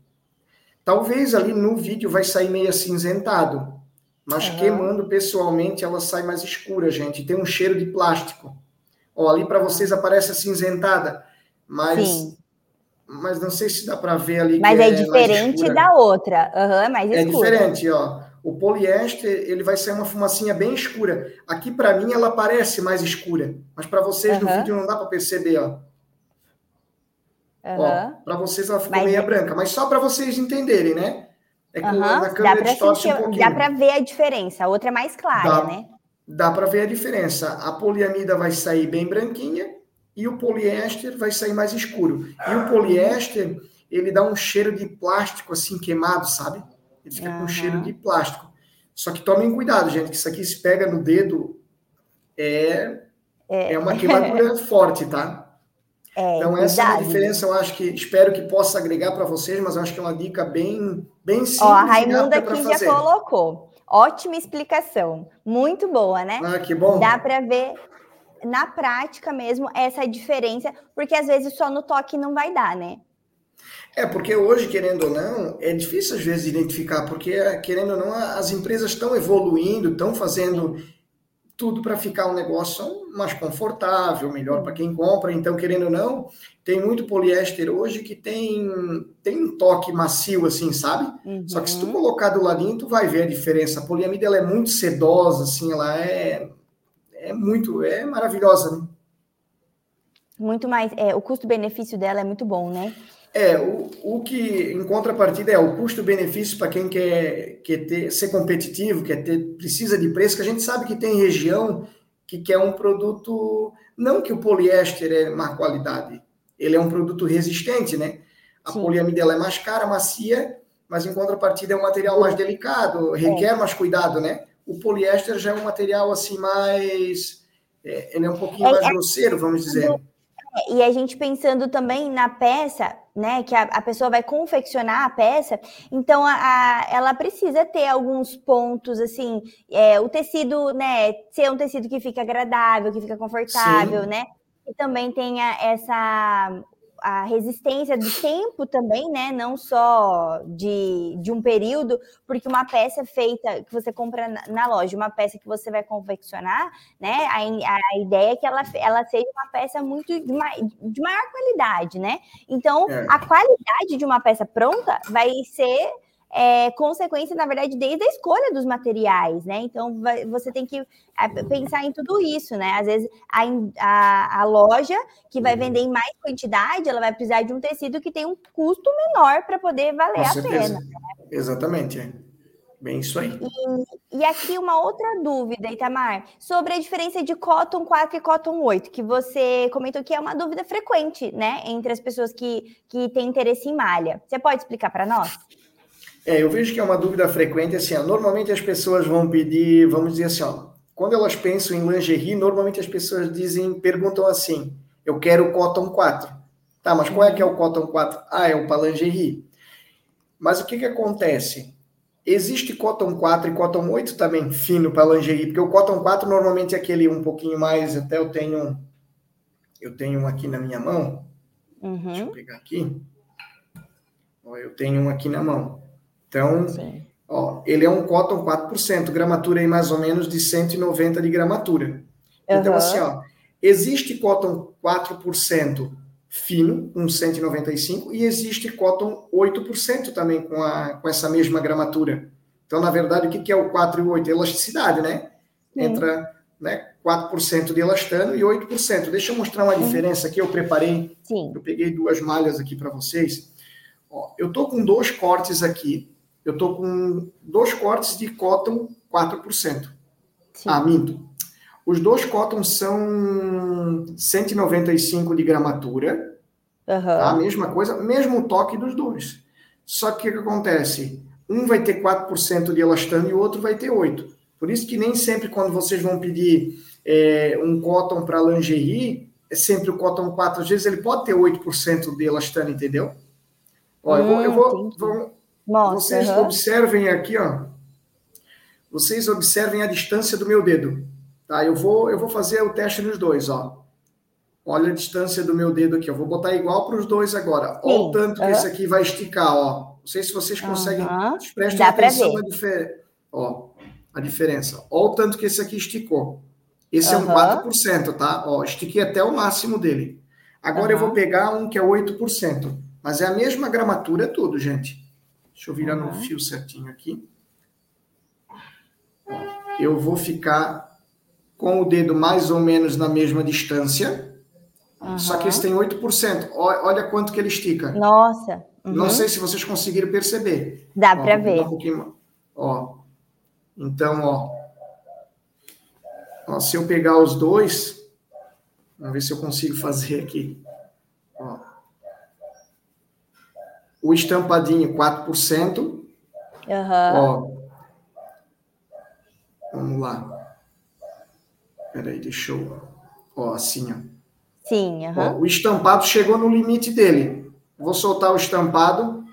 Talvez ali no vídeo vai sair meio acinzentado, mas uhum. queimando pessoalmente ela sai mais escura, gente. Tem um cheiro de plástico. Ó, ali para vocês aparece acinzentada, mas Sim. mas não sei se dá para ver ali. Mas é, é diferente da outra, uhum, mais é escura. É diferente, ó. O poliéster ele vai ser uma fumacinha bem escura. Aqui para mim ela parece mais escura, mas para vocês uhum. no vídeo não dá para perceber, ó. Uhum. Para vocês ela ficou mas... meia é branca, mas só para vocês entenderem, né? É que uhum, na câmera distorce um pouquinho. Dá para ver a diferença, a outra é mais clara, dá, né? Dá para ver a diferença. A poliamida vai sair bem branquinha e o poliéster vai sair mais escuro. E o poliéster, ele dá um cheiro de plástico assim queimado, sabe? Ele fica uhum. com cheiro de plástico. Só que tomem cuidado, gente, que isso aqui se pega no dedo é, é. é uma [laughs] queimadura forte, tá? É, então, essa verdade. é a diferença, eu acho que espero que possa agregar para vocês, mas eu acho que é uma dica bem, bem simples. Ó, a Raimunda aqui já colocou. Ótima explicação. Muito boa, né? Ah, que bom. Dá para ver na prática mesmo essa diferença, porque às vezes só no toque não vai dar, né? É, porque hoje, querendo ou não, é difícil às vezes identificar, porque, querendo ou não, as empresas estão evoluindo, estão fazendo tudo para ficar um negócio mais confortável, melhor para quem compra. Então, querendo ou não, tem muito poliéster hoje que tem, tem um toque macio, assim, sabe? Uhum. Só que se tu uhum. colocar do ladinho, tu vai ver a diferença. A poliamida ela é muito sedosa, assim, ela é, é muito, é maravilhosa, né? Muito mais, é, o custo-benefício dela é muito bom, né? É, o, o que em contrapartida é o custo-benefício para quem quer, quer ter, ser competitivo, quer ter, precisa de preço, que a gente sabe que tem região que quer um produto, não que o poliéster é má qualidade, ele é um produto resistente, né? A Sim. poliamida é mais cara, macia, mas em contrapartida é um material mais delicado, requer é. mais cuidado, né? O poliéster já é um material assim mais, é, ele é um pouquinho é, mais é grosseiro, vamos dizer. E a gente pensando também na peça, né, que a, a, pessoa vai confeccionar a peça, então a, a ela precisa ter alguns pontos, assim, é, o tecido, né, ser um tecido que fica agradável, que fica confortável, Sim. né, e também tenha essa a resistência do tempo também, né? Não só de, de um período, porque uma peça feita que você compra na, na loja, uma peça que você vai confeccionar, né? A, a ideia é que ela, ela seja uma peça muito de, ma, de maior qualidade, né? Então, é. a qualidade de uma peça pronta vai ser é, consequência, na verdade, desde a escolha dos materiais, né? Então, vai, você tem que é, pensar em tudo isso, né? Às vezes, a, a, a, loja que vai vender em mais quantidade, ela vai precisar de um tecido que tem um custo menor para poder valer a pena. Né? Exatamente, é. Bem isso aí. E, e, aqui uma outra dúvida, Itamar, sobre a diferença de cotton 4 e cotton 8, que você comentou que é uma dúvida frequente, né, entre as pessoas que, que têm interesse em malha. Você pode explicar para nós? É, eu vejo que é uma dúvida frequente, assim, ó, normalmente as pessoas vão pedir, vamos dizer assim, ó, quando elas pensam em lingerie, normalmente as pessoas dizem, perguntam assim, eu quero o Cotton 4. Tá, mas qual é que é o Cotton 4? Ah, é o para lingerie. Mas o que que acontece? existe cotton 4 e cotton 8 também fino para lingerie, porque o cotton 4 normalmente é aquele um pouquinho mais, até eu tenho eu tenho um aqui na minha mão. Uhum. Deixa eu pegar aqui. Eu tenho um aqui na mão. Então, ó, ele é um cotton 4%, gramatura aí mais ou menos de 190 de gramatura. Uhum. Então, assim, ó, existe cotton 4% fino, com 195, e existe cotton 8% também com, a, com essa mesma gramatura. Então, na verdade, o que é o 4 e o 8? Elasticidade, né? Sim. Entra né, 4% de elastano e 8%. Deixa eu mostrar uma diferença aqui, eu preparei, Sim. eu peguei duas malhas aqui para vocês. Ó, eu tô com dois cortes aqui, eu tô com dois cortes de cotton 4%. Sim. Ah, minto. Os dois cotton são 195 de gramatura. Uhum. Tá? Mesma coisa, mesmo toque dos dois. Só que o que acontece? Um vai ter 4% de elastano e o outro vai ter 8%. Por isso que nem sempre quando vocês vão pedir é, um cotton para lingerie, é sempre o cotton 4. Às vezes ele pode ter 8% de elastano, entendeu? Ó, hum, eu vou, eu vou, vou Nossa, vocês uhum. observem aqui, ó. Vocês observem a distância do meu dedo. Tá? Eu vou, eu vou fazer o teste nos dois, ó. Olha a distância do meu dedo aqui. Eu vou botar igual para os dois agora. Olha o tanto que esse aqui vai esticar, ó. Não sei se vocês conseguem. Uhum. Prestem Dá atenção na diferença. Ó, a diferença. Olha o tanto que esse aqui esticou. Esse uhum. é um 4%, tá? Ó, estiquei até o máximo dele. Agora uhum. eu vou pegar um que é 8%. Mas é a mesma gramatura, tudo, gente. Deixa eu virar no fio certinho aqui. Eu vou ficar com o dedo mais ou menos na mesma distância. Uhum. Só que esse tem 8%. Olha quanto que ele estica. Nossa. Uhum. Não sei se vocês conseguiram perceber. Dá para ver. Um ó. Então, ó. ó. Se eu pegar os dois, vamos ver se eu consigo fazer aqui. Ó. O estampadinho, 4%. Uhum. Ó. Vamos lá. Peraí, deixa eu. Ó, assim, ó. Sim, uhum. o estampado chegou no limite dele. Vou soltar o estampado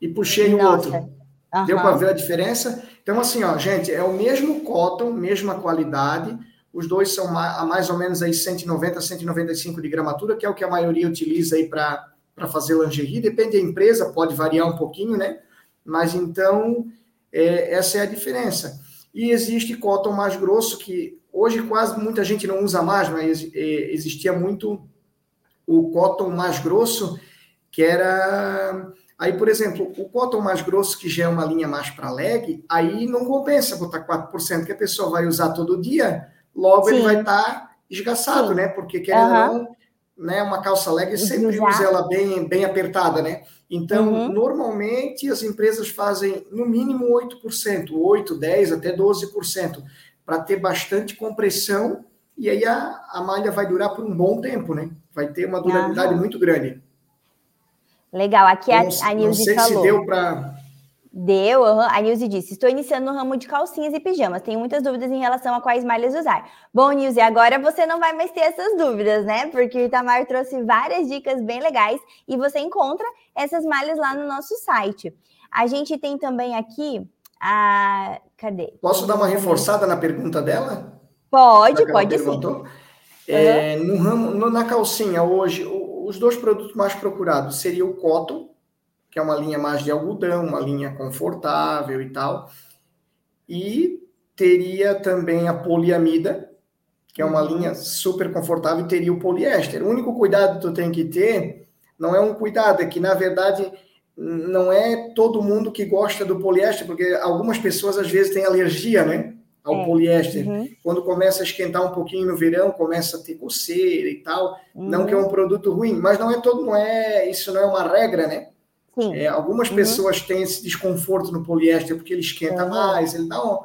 e puxei Nossa. o outro. Uhum. Deu para ver a diferença? Então, assim, ó, gente, é o mesmo cotton, mesma qualidade. Os dois são a mais ou menos aí 190, 195 de gramatura, que é o que a maioria utiliza aí para fazer lingerie. Depende da empresa, pode variar um pouquinho, né? Mas então, é, essa é a diferença. E existe cotton mais grosso, que Hoje quase muita gente não usa mais, mas é, existia muito o cotton mais grosso, que era Aí, por exemplo, o cotton mais grosso, que já é uma linha mais para leg, aí não compensa botar 4%, que a pessoa vai usar todo dia, logo Sim. ele vai estar tá esgaçado, Sim. né? Porque querendo uhum. ou não, né, uma calça leg sempre usa ela bem, bem apertada, né? Então, uhum. normalmente as empresas fazem no mínimo 8%, 8, 10, até 12% para ter bastante compressão e aí a, a malha vai durar por um bom tempo, né? Vai ter uma durabilidade muito grande. Legal, aqui a, a Nilce falou. se deu para... Deu, uhum. a Nilce disse, estou iniciando no ramo de calcinhas e pijamas, tenho muitas dúvidas em relação a quais malhas usar. Bom, Nilce, agora você não vai mais ter essas dúvidas, né? Porque o Itamar trouxe várias dicas bem legais e você encontra essas malhas lá no nosso site. A gente tem também aqui a. Cadê? Posso dar uma reforçada na pergunta dela? Pode, pode sim. É, uhum. no ramo, no, na calcinha, hoje, os dois produtos mais procurados seria o cotton, que é uma linha mais de algodão, uma linha confortável e tal. E teria também a poliamida, que é uma uhum. linha super confortável, e teria o poliéster. O único cuidado que tu tem que ter não é um cuidado, é que, na verdade, não é todo mundo que gosta do poliéster, porque algumas pessoas às vezes têm alergia, né? Ao é. poliéster. Uhum. Quando começa a esquentar um pouquinho no verão, começa a ter coceira e tal. Uhum. Não que é um produto ruim, mas não é todo, não é, isso não é uma regra, né? É, algumas uhum. pessoas têm esse desconforto no poliéster porque ele esquenta mais, ele dá um,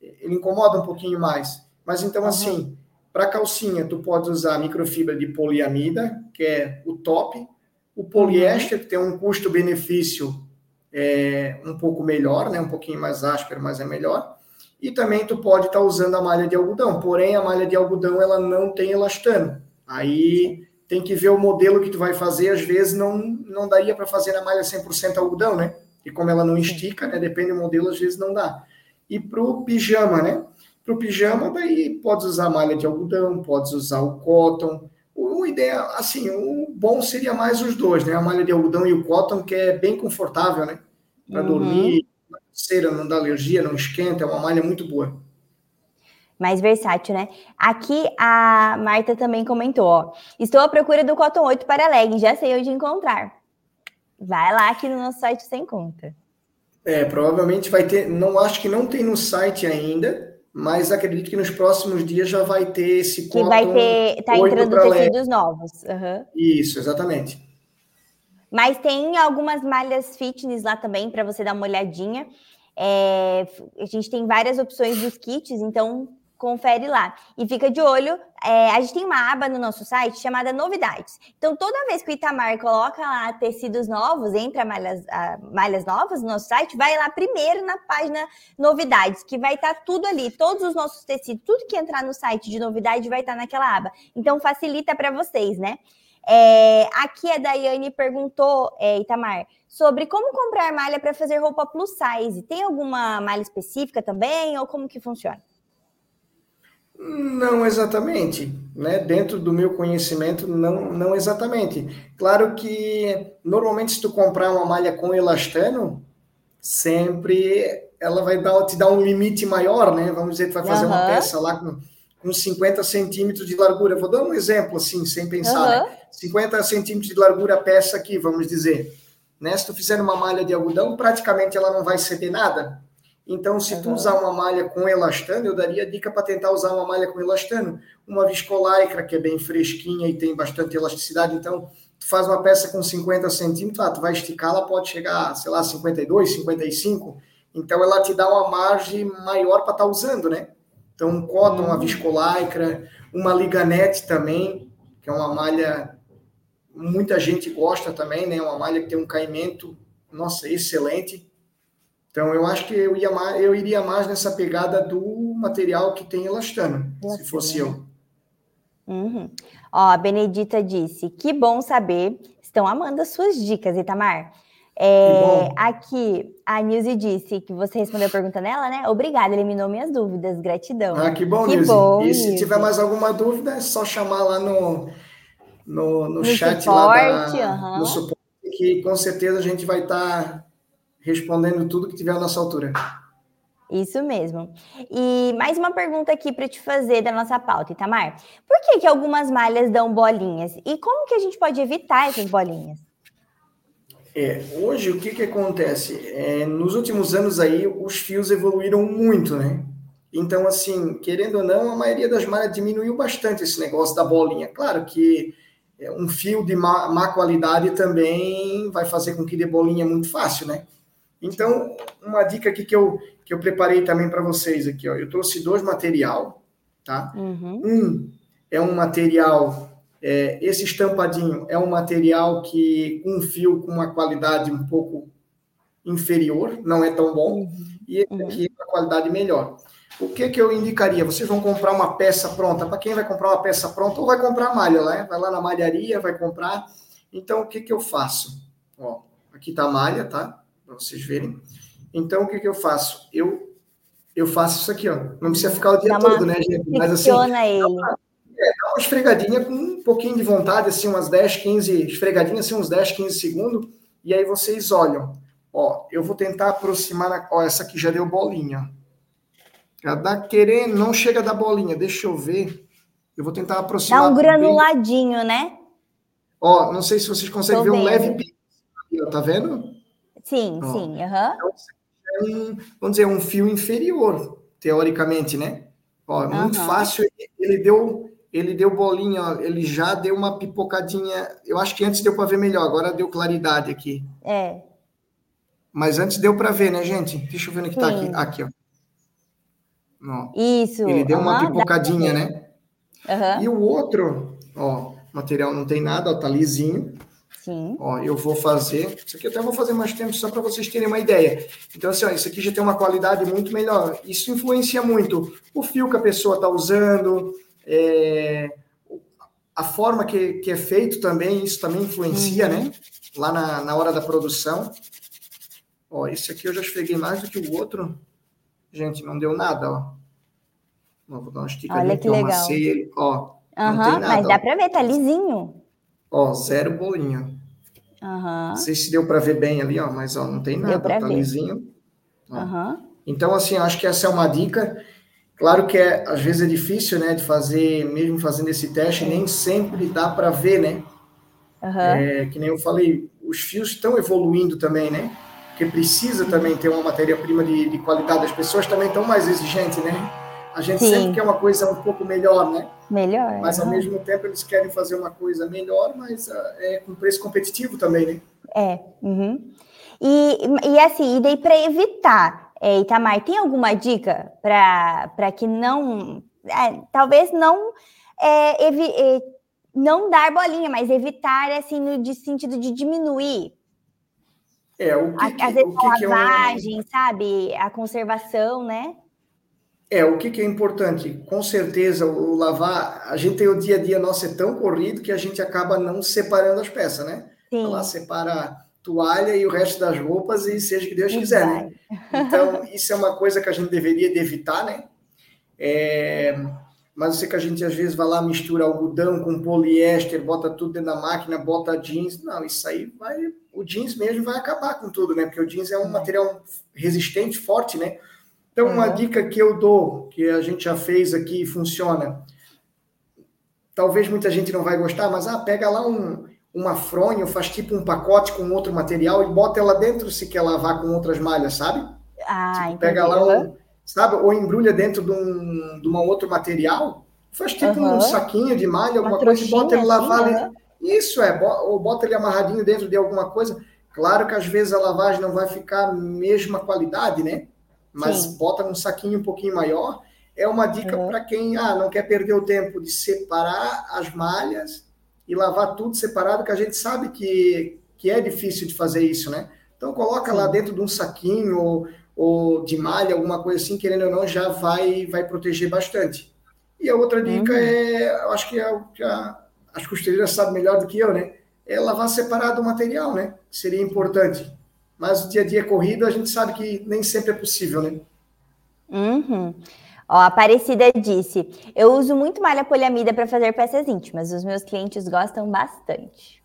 ele incomoda um pouquinho mais. Mas então assim, para calcinha tu pode usar microfibra de poliamida, que é o top, o poliéster, que tem um custo-benefício é, um pouco melhor, né? um pouquinho mais áspero, mas é melhor. E também tu pode estar tá usando a malha de algodão, porém a malha de algodão ela não tem elastano. Aí tem que ver o modelo que tu vai fazer, às vezes não, não daria para fazer na malha 100% algodão, né? E como ela não estica, né? Depende do modelo, às vezes não dá. E para o pijama, né? Para o pijama, daí pode usar malha de algodão, pode usar o cotton. O ideal, assim, o bom seria mais os dois, né? A malha de algodão e o cotton, que é bem confortável, né? Para uhum. dormir, cera, não dá alergia, não esquenta, é uma malha muito boa. Mais versátil, né? Aqui a Marta também comentou, ó. Estou à procura do Cotton 8 para legging, já sei onde encontrar. Vai lá aqui no nosso site sem conta. É, provavelmente vai ter, não acho que não tem no site ainda, mas acredito que nos próximos dias já vai ter esse Que vai ter, tá entrando tecidos novos. Uhum. Isso, exatamente. Mas tem algumas malhas fitness lá também para você dar uma olhadinha. É, a gente tem várias opções dos kits, então confere lá. E fica de olho, é, a gente tem uma aba no nosso site chamada Novidades. Então, toda vez que o Itamar coloca lá tecidos novos, entra malhas, malhas novas no nosso site, vai lá primeiro na página Novidades, que vai estar tá tudo ali, todos os nossos tecidos, tudo que entrar no site de novidade vai estar tá naquela aba. Então, facilita para vocês, né? É, aqui a Daiane perguntou, é, Itamar, sobre como comprar malha para fazer roupa plus size. Tem alguma malha específica também ou como que funciona? Não exatamente, né? Dentro do meu conhecimento, não, não exatamente. Claro que normalmente se tu comprar uma malha com elastano, sempre ela vai dar, te dar um limite maior, né? Vamos dizer, tu vai fazer uhum. uma peça lá com, com 50 centímetros de largura. Vou dar um exemplo assim, sem pensar, uhum. né? 50 centímetros de largura a peça aqui, vamos dizer. Né? Se tu fizer uma malha de algodão, praticamente ela não vai ceder nada. Então, se tu usar uma malha com elastano, eu daria dica para tentar usar uma malha com elastano. Uma viscolaicra, que é bem fresquinha e tem bastante elasticidade. Então, tu faz uma peça com 50 centímetros, ah, tu vai esticar, ela pode chegar, sei lá, 52, 55. Então, ela te dá uma margem maior para estar tá usando, né? Então, um cotton, uma uhum. viscolaicra, uma liganete também, que é uma malha muita gente gosta também, né? Uma malha que tem um caimento, nossa, excelente. Então, eu acho que eu, ia mais, eu iria mais nessa pegada do material que tem elastano, se fosse eu. Uhum. Ó, a Benedita disse: que bom saber. Estão amando as suas dicas, Itamar. É, aqui, a Nilce disse que você respondeu a pergunta nela, né? Obrigada, eliminou minhas dúvidas. Gratidão. Ah, que bom, que Nilce. Bom, e se tiver mais alguma dúvida, é só chamar lá no, no, no, no chat suporte, lá da, uhum. no suporte, que com certeza a gente vai estar tá respondendo tudo que tiver à nossa altura. Isso mesmo. E mais uma pergunta aqui para te fazer da nossa pauta, Itamar. Por que, que algumas malhas dão bolinhas? E como que a gente pode evitar essas bolinhas? É, hoje o que, que acontece? É, nos últimos anos aí os fios evoluíram muito, né? Então, assim, querendo ou não, a maioria das malhas diminuiu bastante esse negócio da bolinha. Claro que é, um fio de má, má qualidade também vai fazer com que dê bolinha muito fácil, né? Então, uma dica aqui que eu, que eu preparei também para vocês aqui, ó. Eu trouxe dois material, tá? Uhum. Um é um material, é, esse estampadinho é um material que um fio com uma qualidade um pouco inferior, não é tão bom, uhum. e esse aqui é uma qualidade melhor. O que, que eu indicaria? Vocês vão comprar uma peça pronta. Para quem vai comprar uma peça pronta, ou vai comprar malha, né? Vai lá na malharia, vai comprar. Então, o que, que eu faço? Ó, aqui está a malha, tá? Para vocês verem. Então, o que, que eu faço? Eu eu faço isso aqui, ó. Não precisa ficar o dia todo, né, gente? Mas assim, ele. Dá uma, é, dá uma esfregadinha com um pouquinho de vontade, assim, umas 10, 15 esfregadinhas, assim, uns 10, 15 segundos, e aí vocês olham. Ó, eu vou tentar aproximar, na, ó, essa aqui já deu bolinha. Já dá querendo, não chega da bolinha, deixa eu ver. Eu vou tentar aproximar. Dá um granuladinho, bem. né? Ó, não sei se vocês conseguem Tô ver um leve pico, tá vendo? Sim, Ó, sim. Uhum. Então, um, vamos dizer, um fio inferior, teoricamente, né? Ó, muito uhum. fácil. Ele deu, ele deu bolinha, ó, ele já deu uma pipocadinha. Eu acho que antes deu para ver melhor, agora deu claridade aqui. É. Mas antes deu para ver, né, gente? Deixa eu ver onde que tá aqui. Aqui, ó. ó. Isso. Ele deu uhum, uma pipocadinha, né? E o outro, ó, material não tem nada, ó, tá lisinho. Sim. Ó, eu vou fazer. Isso aqui até vou fazer mais tempo só para vocês terem uma ideia. Então, assim, ó, isso aqui já tem uma qualidade muito melhor. Isso influencia muito o fio que a pessoa está usando, é, a forma que, que é feito também, isso também influencia, uhum. né? Lá na, na hora da produção. Ó, esse aqui eu já esfreguei mais do que o outro. Gente, não deu nada, ó. Vou dar uma esticadinha Olha que legal. ele, ó. Uhum, nada, mas dá para ver, tá lisinho. Ó, zero bolinho. Uhum. Não sei se deu para ver bem ali, ó, mas ó, não tem nada, tá ver. lisinho. Uhum. Então, assim, acho que essa é uma dica. Claro que é, às vezes é difícil, né, de fazer, mesmo fazendo esse teste, nem sempre dá para ver, né? Uhum. É, que nem eu falei, os fios estão evoluindo também, né? Porque precisa também ter uma matéria-prima de, de, qualidade. As pessoas também estão mais exigentes, né? A gente Sim. sempre quer uma coisa um pouco melhor, né? Melhor. Mas ao mesmo tempo eles querem fazer uma coisa melhor, mas uh, é com preço competitivo também, né? É. Uhum. E, e assim, e daí para evitar, é, Itamar, tem alguma dica para que não. É, talvez não. É, evi, é, não dar bolinha, mas evitar, assim, no de sentido de diminuir é, o que, Às vezes a lavagem, é um... sabe? A conservação, né? É, o que, que é importante? Com certeza, o lavar, a gente tem o dia a dia nosso é tão corrido que a gente acaba não separando as peças, né? Sim. Então, lá separa toalha e o resto das roupas e seja que Deus quiser, né? Então, [laughs] isso é uma coisa que a gente deveria de evitar, né? É, mas eu sei que a gente às vezes vai lá, mistura algodão com poliéster, bota tudo dentro da máquina, bota jeans. Não, isso aí vai o jeans mesmo vai acabar com tudo, né? Porque o jeans é um material resistente, forte, né? Então, uma uhum. dica que eu dou, que a gente já fez aqui e funciona, talvez muita gente não vai gostar, mas ah, pega lá um, uma fronha, faz tipo um pacote com outro material e bota ela dentro se quer lavar com outras malhas, sabe? Ah, tipo, pega lá um, sabe? Ou embrulha dentro de, um, de uma outro material, faz tipo uhum. um saquinho de malha, alguma coisa e bota ele lavar assim, ali. Isso é, ou bota ele amarradinho dentro de alguma coisa. Claro que às vezes a lavagem não vai ficar a mesma qualidade, né? Mas Sim. bota num saquinho um pouquinho maior. É uma dica uhum. para quem ah, não quer perder o tempo de separar as malhas e lavar tudo separado, que a gente sabe que, que é difícil de fazer isso, né? Então coloca Sim. lá dentro de um saquinho ou, ou, de malha, alguma coisa assim, querendo ou não, já vai, vai proteger bastante. E a outra dica uhum. é, eu acho que é a, as costureiras sabem melhor do que eu, né? É lavar separado o material, né? Seria importante. Mas o dia a dia corrido, a gente sabe que nem sempre é possível, né? Uhum. Ó, a Aparecida disse: Eu uso muito malha poliamida para fazer peças íntimas. Os meus clientes gostam bastante.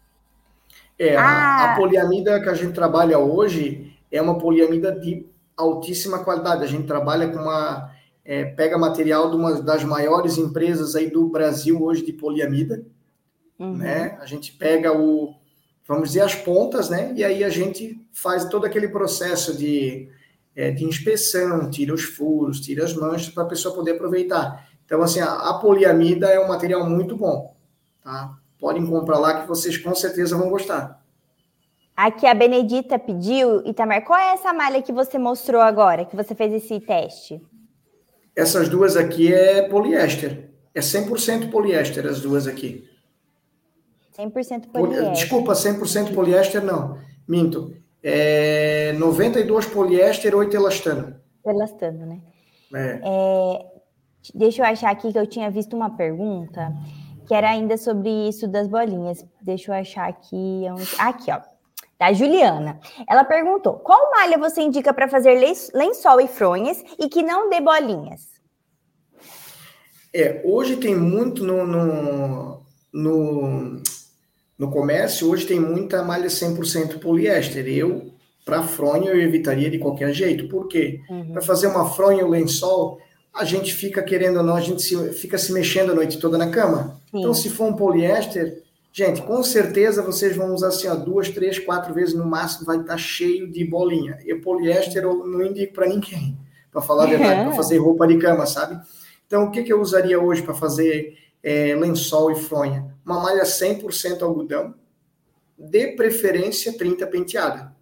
É, ah. a, poliamida que a gente trabalha hoje é uma poliamida de altíssima qualidade. A gente trabalha com uma. É, pega material de uma das maiores empresas aí do Brasil hoje de poliamida uhum. né? A gente pega o, vamos dizer, as pontas, né? E aí a gente faz todo aquele processo de, é, de inspeção, tira os furos, tira as manchas para a pessoa poder aproveitar. Então, assim, a, a poliamida é um material muito bom, tá? Podem comprar lá que vocês com certeza vão gostar. Aqui a Benedita pediu, Itamar, qual é essa malha que você mostrou agora, que você fez esse teste? Essas duas aqui é poliéster. É 100% poliéster as duas aqui. 100% poliéster. Desculpa, 100% poliéster não. Minto. É 92 poliéster, 8 elastano. Elastano, né? É. É, deixa eu achar aqui que eu tinha visto uma pergunta que era ainda sobre isso das bolinhas. Deixa eu achar aqui. Aqui, ó. Da Juliana. Ela perguntou: qual malha você indica para fazer lençol e fronhas e que não dê bolinhas? É, hoje tem muito no, no, no no comércio, hoje tem muita malha 100% poliéster. Eu, para fronha, eu evitaria de qualquer jeito. Por quê? Uhum. Para fazer uma fronha ou lençol, a gente fica querendo ou não, a gente se, fica se mexendo a noite toda na cama. Sim. Então, se for um poliéster, gente, com certeza vocês vão usar assim, ó, duas, três, quatro vezes no máximo, vai estar tá cheio de bolinha. E poliéster eu não indico para ninguém, para falar a [laughs] verdade, para fazer roupa de cama, sabe? Então, o que, que eu usaria hoje para fazer é, lençol e fronha? Uma malha 100% algodão, de preferência 30 penteada.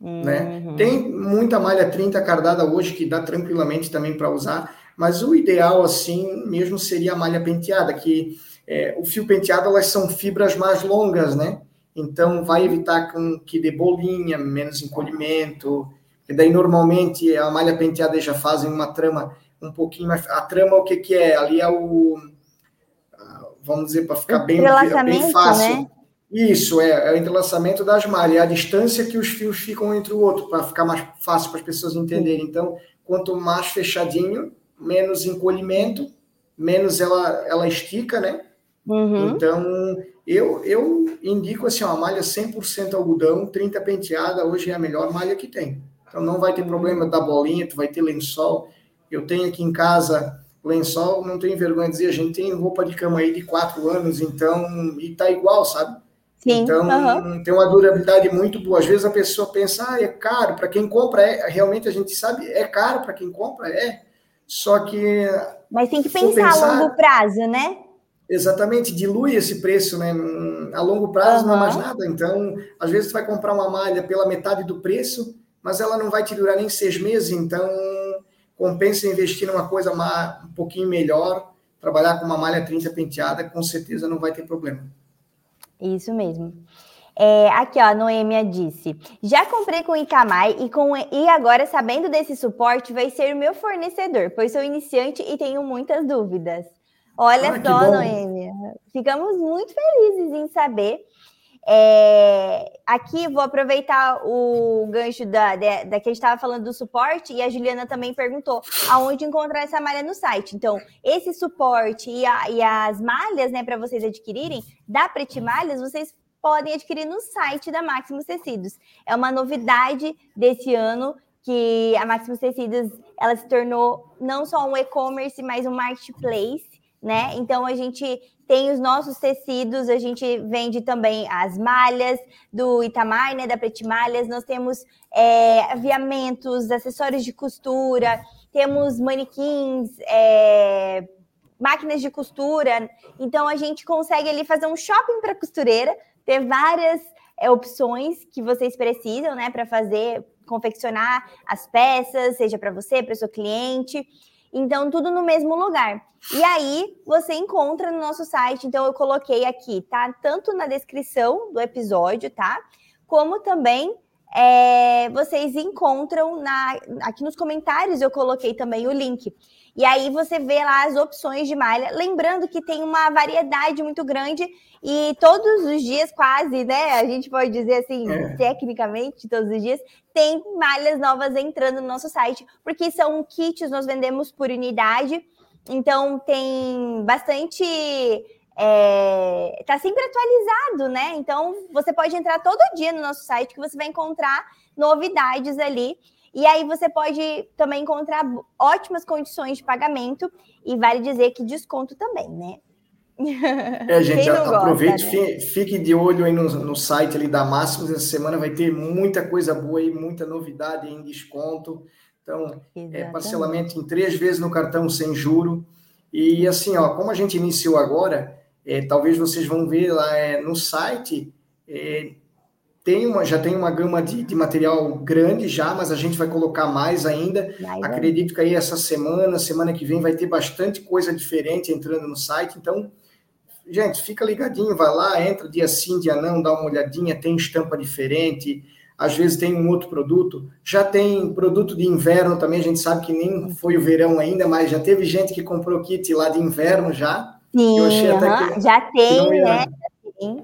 Né? Uhum. Né? Tem muita malha 30 cardada hoje que dá tranquilamente também para usar, mas o ideal assim mesmo seria a malha penteada, que é, o fio penteado elas são fibras mais longas, né? Então vai evitar com que dê bolinha, menos encolhimento. E daí normalmente a malha penteada já fazem uma trama um pouquinho mais. A trama o que que é? Ali é o vamos dizer, para ficar bem, bem fácil. Né? Isso, é, é o entrelaçamento das malhas, é a distância que os fios ficam entre o outro, para ficar mais fácil para as pessoas entenderem. Então, quanto mais fechadinho, menos encolhimento, menos ela, ela estica, né? Uhum. Então, eu, eu indico assim, uma malha 100% algodão, 30 penteada, hoje é a melhor malha que tem. Então, não vai ter problema da bolinha, tu vai ter lençol. Eu tenho aqui em casa lençol, não tenho vergonha de dizer, a gente tem roupa de cama aí de quatro anos, então, e tá igual, sabe? Sim, então, uhum. tem uma durabilidade muito boa. Às vezes a pessoa pensa, ah, é caro, para quem compra, é, realmente a gente sabe, é caro para quem compra, é. Só que. Mas tem que pensar, pensar, a longo prazo, né? Exatamente, dilui esse preço, né? A longo prazo uhum. não é mais nada. Então, às vezes, você vai comprar uma malha pela metade do preço, mas ela não vai te durar nem seis meses, então compensa investir numa coisa um pouquinho melhor, trabalhar com uma malha 30 penteada, com certeza não vai ter problema. Isso mesmo. É, aqui, ó, a Noêmia disse: já comprei com o Icamai e, com, e agora, sabendo desse suporte, vai ser o meu fornecedor, pois sou iniciante e tenho muitas dúvidas. Olha ah, só, Noêmia, ficamos muito felizes em saber. É, aqui vou aproveitar o gancho da, da, da que a gente estava falando do suporte e a Juliana também perguntou aonde encontrar essa malha no site. Então, esse suporte e, a, e as malhas, né, para vocês adquirirem da Pretimalhas, vocês podem adquirir no site da Maximus Tecidos. É uma novidade desse ano que a Maximus Tecidos ela se tornou não só um e-commerce, mas um marketplace né? Então a gente tem os nossos tecidos, a gente vende também as malhas do Itamar, né? Da Pretimalhas, nós temos é, aviamentos, acessórios de costura, temos manequins, é, máquinas de costura. Então a gente consegue ali fazer um shopping para costureira, ter várias é, opções que vocês precisam, né, para fazer, confeccionar as peças, seja para você, para o seu cliente. Então, tudo no mesmo lugar. E aí, você encontra no nosso site. Então, eu coloquei aqui, tá? Tanto na descrição do episódio, tá? Como também é, vocês encontram na, aqui nos comentários. Eu coloquei também o link. E aí você vê lá as opções de malha. Lembrando que tem uma variedade muito grande e todos os dias, quase, né? A gente pode dizer assim, é. tecnicamente, todos os dias, tem malhas novas entrando no nosso site, porque são kits, nós vendemos por unidade. Então tem bastante. É, tá sempre atualizado, né? Então você pode entrar todo dia no nosso site que você vai encontrar novidades ali. E aí você pode também encontrar ótimas condições de pagamento e vale dizer que desconto também, né? É, [laughs] gente, aproveite, gosta, né? fique de olho aí no, no site ali da Máximos, essa semana vai ter muita coisa boa aí, muita novidade em desconto. Então, é parcelamento em três vezes no cartão sem juro. E assim, ó, como a gente iniciou agora, é, talvez vocês vão ver lá é, no site, é, tem uma, já tem uma gama de, de, material grande já, mas a gente vai colocar mais ainda. Acredito que aí essa semana, semana que vem, vai ter bastante coisa diferente entrando no site. Então, gente, fica ligadinho, vai lá, entra dia sim, dia não, dá uma olhadinha, tem estampa diferente. Às vezes tem um outro produto. Já tem produto de inverno também, a gente sabe que nem foi o verão ainda, mas já teve gente que comprou kit lá de inverno já. Sim, que, já tem, né? É. Uhum.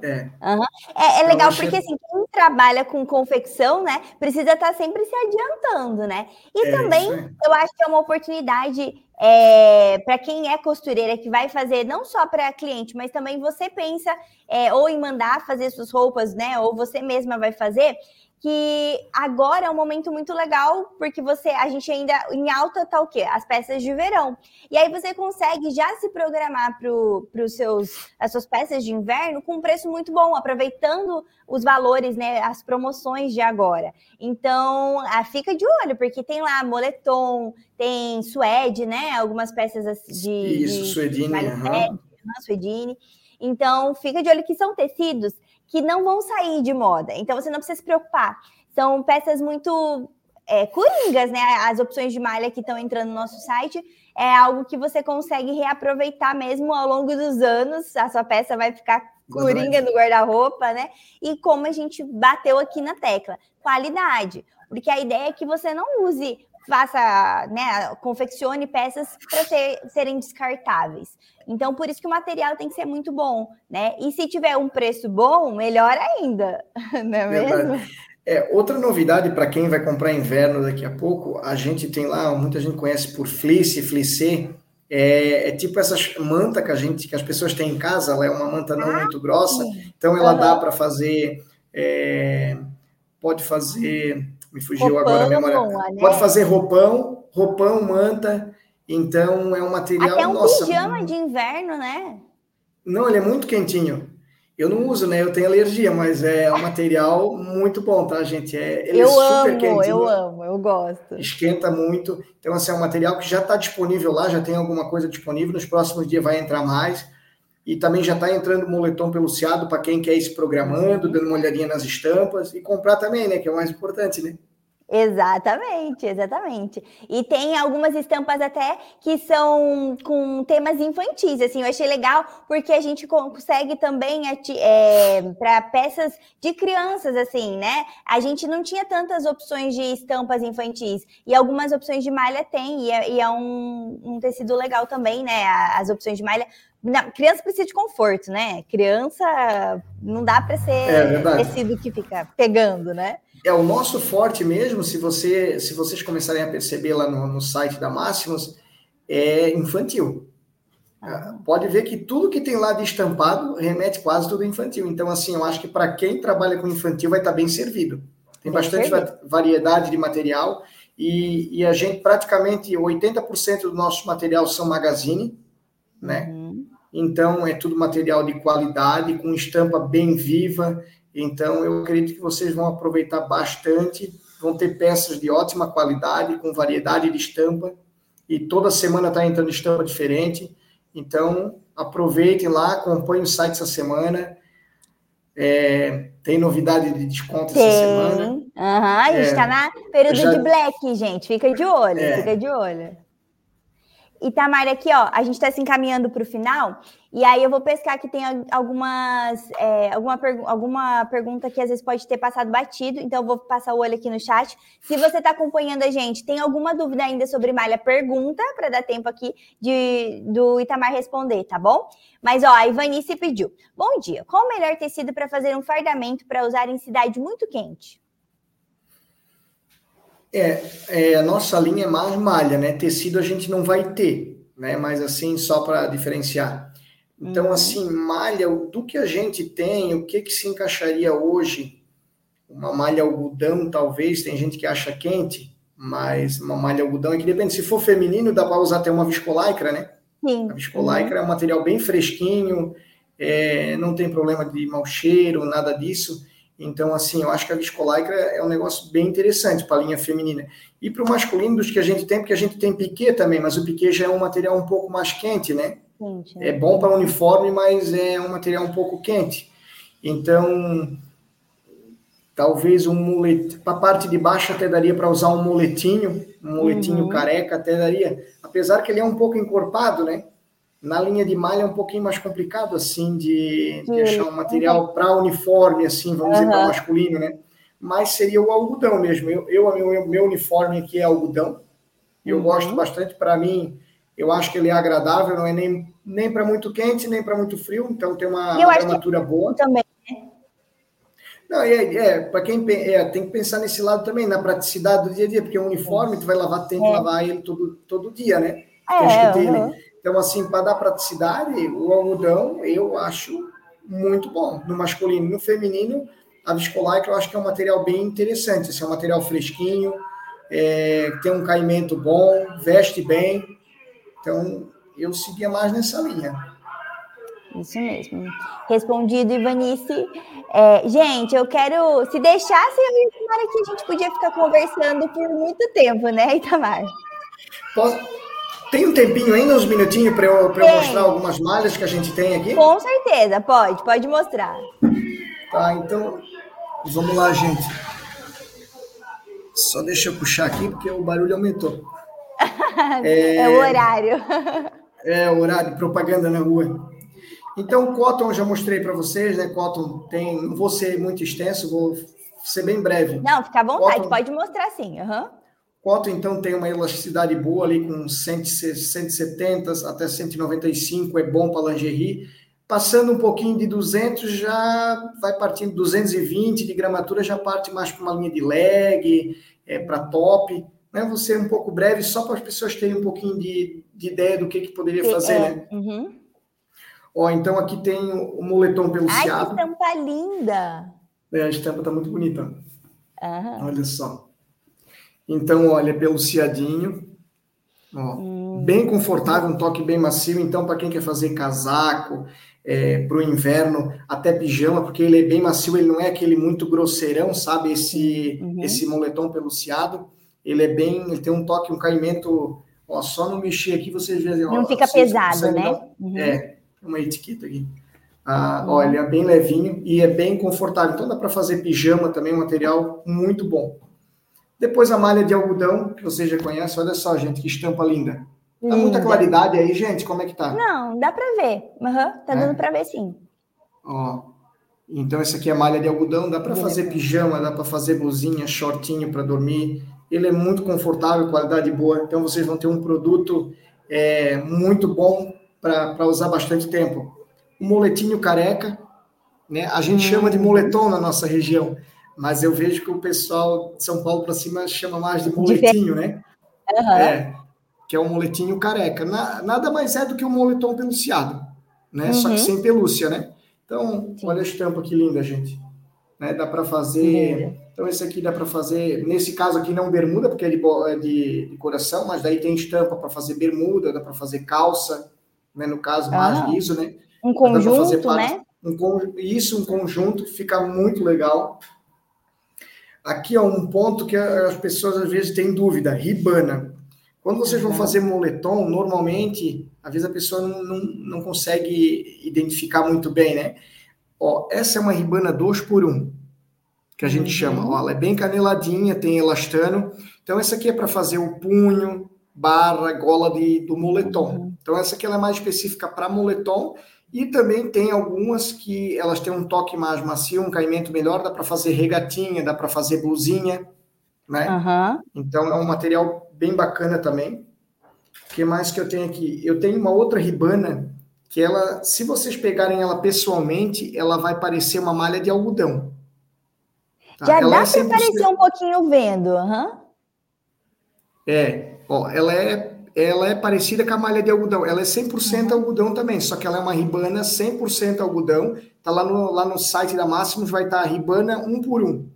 É, é, legal porque assim, quem trabalha com confecção, né, precisa estar tá sempre se adiantando, né? E é, também eu acho que é uma oportunidade é, para quem é costureira que vai fazer não só para cliente, mas também você pensa é, ou em mandar fazer suas roupas, né? Ou você mesma vai fazer que agora é um momento muito legal, porque você, a gente ainda em alta tá o quê? As peças de verão. E aí você consegue já se programar para seus as suas peças de inverno com um preço muito bom, aproveitando os valores, né, as promoções de agora. Então, ah, fica de olho, porque tem lá moletom, tem suede, né, algumas peças de Isso, de, suedine, de uhum. suedine. Então, fica de olho que são tecidos que não vão sair de moda. Então você não precisa se preocupar. São peças muito é, coringas, né? As opções de malha que estão entrando no nosso site é algo que você consegue reaproveitar mesmo ao longo dos anos. A sua peça vai ficar coringa no guarda-roupa, né? E como a gente bateu aqui na tecla, qualidade. Porque a ideia é que você não use faça, né, confeccione peças para ser, serem descartáveis. Então, por isso que o material tem que ser muito bom, né? E se tiver um preço bom, melhor ainda, [laughs] não é mesmo? É, outra novidade para quem vai comprar inverno daqui a pouco, a gente tem lá, muita gente conhece por fleece, fleece, é, é, tipo essas manta que a gente, que as pessoas têm em casa, ela é uma manta não ah, muito grossa, então ela uhum. dá para fazer, é, pode fazer, me fugiu roupão, agora a memória, né? pode fazer roupão, roupão, manta, então é um material. Até um nossa, pijama de inverno, né? Não, ele é muito quentinho. Eu não uso, né? Eu tenho alergia, mas é um material muito bom, tá, gente? É, ele eu é super amo, quentinho. Eu amo, eu gosto. Esquenta muito. Então, assim, é um material que já está disponível lá, já tem alguma coisa disponível. Nos próximos dias vai entrar mais. E também já está entrando moletom peluciado para quem quer ir se programando, dando uma olhadinha nas estampas e comprar também, né? Que é o mais importante, né? Exatamente, exatamente. E tem algumas estampas até que são com temas infantis, assim, eu achei legal porque a gente consegue também é, para peças de crianças, assim, né? A gente não tinha tantas opções de estampas infantis e algumas opções de malha tem e é, e é um, um tecido legal também, né? As opções de malha não, criança precisa de conforto, né? Criança não dá para ser é, tecido que fica pegando, né? É o nosso forte mesmo, se, você, se vocês começarem a perceber lá no, no site da Máximos, é infantil. Ah. Pode ver que tudo que tem lá de estampado remete quase tudo infantil. Então, assim, eu acho que para quem trabalha com infantil vai estar bem servido. Tem bastante variedade de material e, e a gente praticamente 80% do nosso material são magazine, né? Uhum. Então é tudo material de qualidade, com estampa bem viva. Então, eu acredito que vocês vão aproveitar bastante, vão ter peças de ótima qualidade, com variedade de estampa, e toda semana está entrando estampa diferente. Então, aproveitem lá, acompanhem o site essa semana. É, tem novidade de desconto tem. essa semana. Uhum, a gente está é, na período já... de black, gente. Fica de olho, é. fica de olho. Itamar, aqui, ó, a gente está se encaminhando para o final, e aí eu vou pescar que tem algumas, é, alguma, pergu alguma pergunta que às vezes pode ter passado batido, então eu vou passar o olho aqui no chat. Se você está acompanhando a gente, tem alguma dúvida ainda sobre malha, pergunta, para dar tempo aqui de, do Itamar responder, tá bom? Mas, ó, a Ivanice pediu. Bom dia, qual o melhor tecido para fazer um fardamento para usar em cidade muito quente? É, é, a nossa linha é mais malha, né? Tecido a gente não vai ter, né? Mas assim, só para diferenciar. Então, uhum. assim, malha, do que a gente tem, o que que se encaixaria hoje? Uma malha algodão, talvez, tem gente que acha quente, mas uma malha algodão é que depende. Se for feminino, dá para usar até uma viscolaicra, né? Sim. A viscolaicra uhum. é um material bem fresquinho, é, não tem problema de mau cheiro, nada disso. Então, assim, eu acho que a viscolaicra é um negócio bem interessante para a linha feminina. E para o masculino, dos que a gente tem, porque a gente tem piquê também, mas o piquê já é um material um pouco mais quente, né? Quente, é. é bom para uniforme, mas é um material um pouco quente. Então, talvez um mulete. Para a parte de baixo até daria para usar um moletinho, um moletinho uhum. careca até daria. Apesar que ele é um pouco encorpado, né? Na linha de malha é um pouquinho mais complicado, assim, de, de achar um material para uniforme, assim, vamos uhum. dizer, para masculino, né? Mas seria o algodão mesmo. Eu, eu meu, meu uniforme aqui é algodão. Eu uhum. gosto bastante. Para mim, eu acho que ele é agradável, não é nem, nem para muito quente, nem para muito frio, então tem uma armatura boa. Também. Né? Não, é, é para quem é, tem que pensar nesse lado também, na praticidade do dia a dia, porque o uniforme, tu vai lavar, tem que é. lavar ele todo, todo dia, né? É, uhum. Então, assim, para dar praticidade, o algodão eu acho muito bom. No masculino no feminino, a viscolaicra eu acho que é um material bem interessante. Assim, é um material fresquinho, é, tem um caimento bom, veste bem. Então, eu seguia mais nessa linha. Isso mesmo. Respondido, Ivanice. É, gente, eu quero. Se deixasse eu e Itamar aqui, a gente podia ficar conversando por muito tempo, né, Itamar? Posso. Tem um tempinho ainda, uns minutinhos, para eu, eu mostrar algumas malhas que a gente tem aqui? Com certeza, pode, pode mostrar. Tá, então, vamos lá, gente. Só deixa eu puxar aqui, porque o barulho aumentou. [laughs] é... é o horário. [laughs] é, o horário, propaganda na rua. Então, Cotton já mostrei para vocês, né? Cotton tem, não vou ser muito extenso, vou ser bem breve. Não, fica à vontade, Cotton... pode mostrar sim. Uhum. Cotton, então, tem uma elasticidade boa ali com 170 até 195, é bom para lingerie. Passando um pouquinho de 200, já vai partindo 220 de gramatura, já parte mais para uma linha de leg, é, para top. Né? Vou ser um pouco breve, só para as pessoas terem um pouquinho de, de ideia do que, que poderia fazer, é. né? Uhum. Ó, então aqui tem o moletom peluciado. Ai, que estampa linda! É, a estampa está muito bonita. Uhum. Olha só. Então, olha, peluciadinho. Ó, hum. Bem confortável, um toque bem macio. Então, para quem quer fazer casaco, é, para o inverno, até pijama, porque ele é bem macio, ele não é aquele muito grosseirão, sabe? Esse, uhum. esse moletom peluciado. Ele é bem, ele tem um toque, um caimento. Ó, só não mexer aqui, vocês veem. Não ó, fica pesado, né? Uhum. É, uma etiqueta aqui. Ah, uhum. Ele é bem levinho e é bem confortável. Então dá para fazer pijama também, um material muito bom. Depois a malha de algodão, que você já conhece, olha só, gente, que estampa linda. Tá muita claridade aí, gente? Como é que tá? Não, dá para ver. Uhum, tá é? dando para ver sim. Ó, então essa aqui é malha de algodão, dá para fazer pijama, dá para fazer blusinha, shortinho para dormir. Ele é muito confortável, qualidade boa. Então vocês vão ter um produto é, muito bom para usar bastante tempo. O moletinho careca, né? A gente hum. chama de moletom na nossa região mas eu vejo que o pessoal de São Paulo para cima chama mais de moletinho, né? Uhum. É, que é um moletinho careca. Na, nada mais é do que um moletom peluciado, né? Uhum. Só que uhum. sem pelúcia, né? Então, Sim. olha a estampa que linda, gente. Né? Dá para fazer. Então, esse aqui dá para fazer. Nesse caso aqui, não bermuda, porque é de, é de, de coração, mas daí tem estampa para fazer bermuda, dá para fazer calça, né? No caso, mais ah, liso, né? Um conjunto, né? Um, isso, um conjunto, fica muito legal. Aqui é um ponto que as pessoas às vezes têm dúvida: ribana. Quando vocês vão fazer moletom, normalmente, às vezes a pessoa não, não, não consegue identificar muito bem, né? Ó, essa é uma ribana 2 por 1 um, que a gente uhum. chama. Ó, ela é bem caneladinha, tem elastano. Então, essa aqui é para fazer o punho, barra, gola de, do moletom. Uhum. Então, essa aqui ela é mais específica para moletom e também tem algumas que elas têm um toque mais macio, um caimento melhor, dá para fazer regatinha, dá para fazer blusinha, né? Uhum. Então é um material bem bacana também. O que mais que eu tenho aqui? Eu tenho uma outra ribana que ela, se vocês pegarem ela pessoalmente, ela vai parecer uma malha de algodão. Tá? Já ela dá é para parecer um pouquinho vendo, uhum. É, ó, ela é ela é parecida com a malha de algodão. Ela é 100% uhum. algodão também, só que ela é uma ribana 100% algodão. Tá lá no, lá no site da Máximos, vai estar tá a ribana um por um.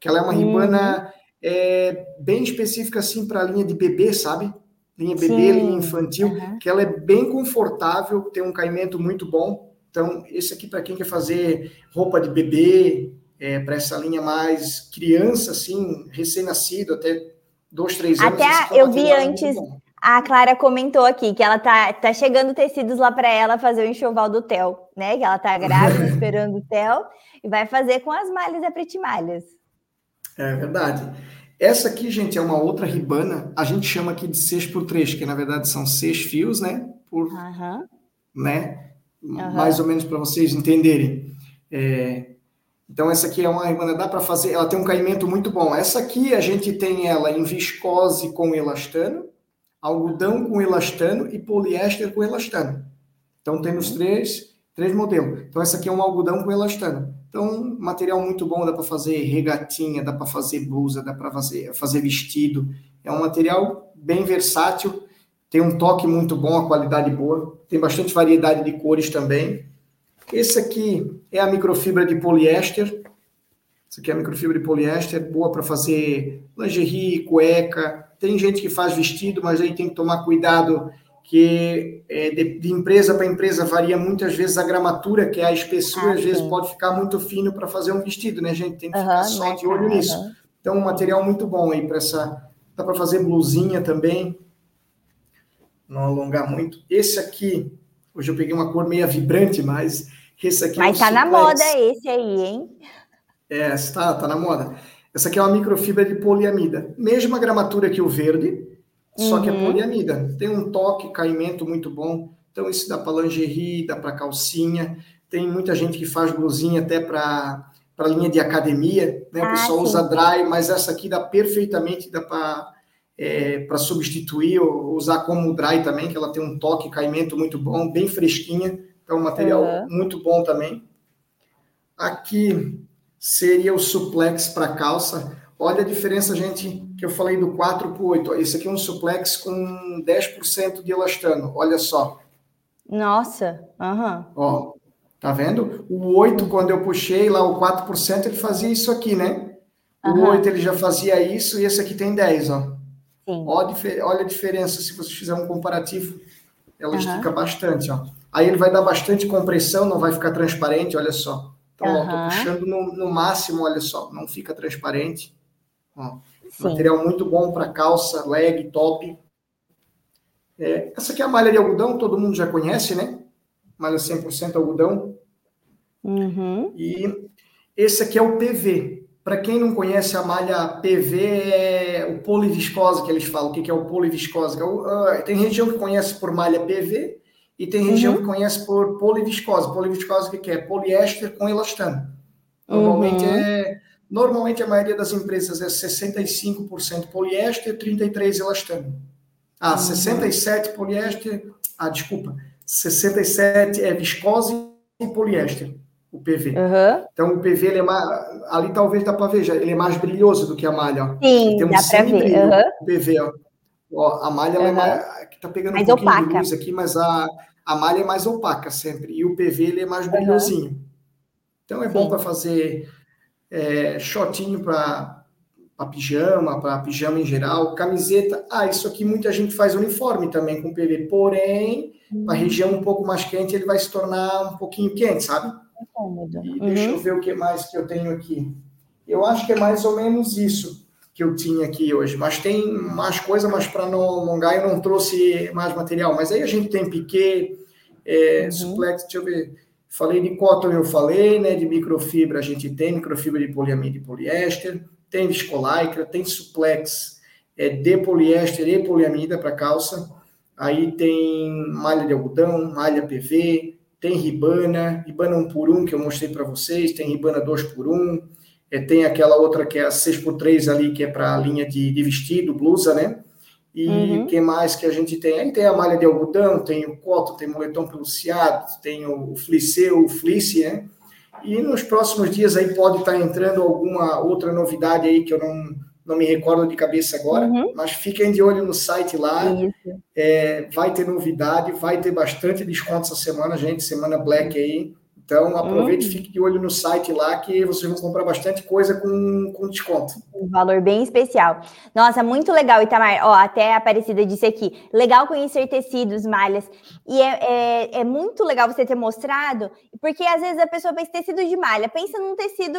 Que ela é uma uhum. ribana é, bem específica, assim, para a linha de bebê, sabe? Linha bebê, Sim. linha infantil, uhum. que ela é bem confortável, tem um caimento muito bom. Então, esse aqui para quem quer fazer roupa de bebê, é, para essa linha mais criança, assim, recém-nascido, até dois, três anos. Até eu vi antes a Clara comentou aqui que ela tá, tá chegando tecidos lá para ela fazer o enxoval do Theo, né? Que ela tá grávida, [laughs] esperando o Theo, e vai fazer com as malhas da Pretimalhas. É verdade. Essa aqui, gente, é uma outra ribana. A gente chama aqui de 6 por 3, que na verdade são seis fios, né? Por, uhum. né? Uhum. Mais ou menos para vocês entenderem. É, então, essa aqui é uma ribana, dá para fazer, ela tem um caimento muito bom. Essa aqui a gente tem ela em viscose com elastano, algodão com elastano e poliéster com elastano. Então temos três, três modelos. Então essa aqui é um algodão com elastano. Então material muito bom, dá para fazer regatinha, dá para fazer blusa, dá para fazer, fazer vestido. É um material bem versátil, tem um toque muito bom, a qualidade boa, tem bastante variedade de cores também. Esse aqui é a microfibra de poliéster. Isso aqui é a microfibra de poliéster, boa para fazer lingerie, cueca, tem gente que faz vestido, mas aí tem que tomar cuidado que é, de, de, empresa para empresa varia muitas vezes a gramatura, que é a espessura, ah, às vezes pode ficar muito fino para fazer um vestido, né, gente? Tem que uhum, ficar só de olho nisso. Uhum. Então, um material muito bom aí para essa. Dá para fazer blusinha também. Não alongar muito. Esse aqui, hoje eu peguei uma cor meio vibrante, mas esse aqui. É mas é um tá na moda esse aí, hein? É, está, tá na moda. Essa aqui é uma microfibra de poliamida. Mesma gramatura que o verde, só que é uhum. poliamida. Tem um toque, caimento muito bom. Então, isso dá para lingerie, dá para calcinha. Tem muita gente que faz blusinha até para para linha de academia, né? O ah, pessoal sim. usa dry, mas essa aqui dá perfeitamente, dá para é, para substituir ou usar como dry também, que ela tem um toque, caimento muito bom, bem fresquinha. Então, um material uhum. muito bom também. Aqui seria o suplex para calça. Olha a diferença, gente, que eu falei do 4 para o 8. Esse aqui é um suplex com 10% de elastano. Olha só. Nossa, aham. Uhum. Ó, tá vendo? O 8, quando eu puxei lá o 4%, ele fazia isso aqui, né? O uhum. 8 ele já fazia isso e esse aqui tem 10, ó. Sim. Olha, a diferença, se você fizer um comparativo, ela uhum. estica bastante, ó. Aí ele vai dar bastante compressão, não vai ficar transparente, olha só. Então, uhum. ó, tô puxando no, no, máximo, olha só, não fica transparente. Ó, material muito bom para calça, leg, top. É, essa aqui é a malha de algodão, todo mundo já conhece, né? Malha 100% algodão. Uhum. E esse aqui é o PV. Para quem não conhece a malha PV, é o poliviscose que eles falam. O que é o poliviscose? É tem região que conhece por malha PV e tem região uhum. que conhece por poliviscose. Poliviscose o que é? Poliéster com elastano. Normalmente uhum. é normalmente a maioria das empresas é 65% poliéster, 33 elastano. Ah, uhum. 67 poliéster, ah, desculpa, 67 é viscose e poliéster o PV. Uhum. Então o PV ele é mais, ali talvez dá para ver, já, ele é mais brilhoso do que a malha. Ó. Sim, tem um dá para ver. Uhum. O PV, ó. Ó a malha uhum. é mais, que tá pegando mais um pouquinho opaca. de luz aqui, mas a, a malha é mais opaca sempre e o PV ele é mais brilhosinho. Então é Sim. bom para fazer é, shortinho para pijama, para pijama em geral, camiseta. Ah, isso aqui muita gente faz uniforme também com PV, porém, uhum. a região um pouco mais quente ele vai se tornar um pouquinho quente, sabe? cômodo. E uhum. deixa eu ver o que mais que eu tenho aqui. Eu acho que é mais ou menos isso que eu tinha aqui hoje, mas tem mais coisa, mas para não alongar eu não trouxe mais material. Mas aí a gente tem piquet, é, uhum. suplex, deixa eu ver. Falei de cotton, eu falei, né? De microfibra a gente tem, microfibra de poliamida e poliéster, tem viscolaicra, tem suplex é, de poliéster e poliamida para calça. Aí tem malha de algodão, malha PV, tem Ribana, Ribana 1 por 1 que eu mostrei para vocês, tem Ribana 2 por 1 é, tem aquela outra que é a 6 por 3 ali, que é para a linha de, de, vestido, blusa, né? E uhum. que mais que a gente tem? Aí tem a malha de algodão, tem o coto, tem o moletom peluciado, tem o fliceu, o fleece, né? E nos próximos dias aí pode estar tá entrando alguma outra novidade aí que eu não, não me recordo de cabeça agora, uhum. mas fiquem de olho no site lá. É, vai ter novidade, vai ter bastante desconto essa semana, gente, semana Black aí. Então, aproveite e uhum. fique de olho no site lá que vocês vão comprar bastante coisa com, com desconto. Um valor bem especial. Nossa, muito legal, Itamar. Ó, até a Aparecida disse aqui. Legal conhecer tecidos, malhas. E é, é, é muito legal você ter mostrado, porque às vezes a pessoa pensa tecido de malha, pensa num tecido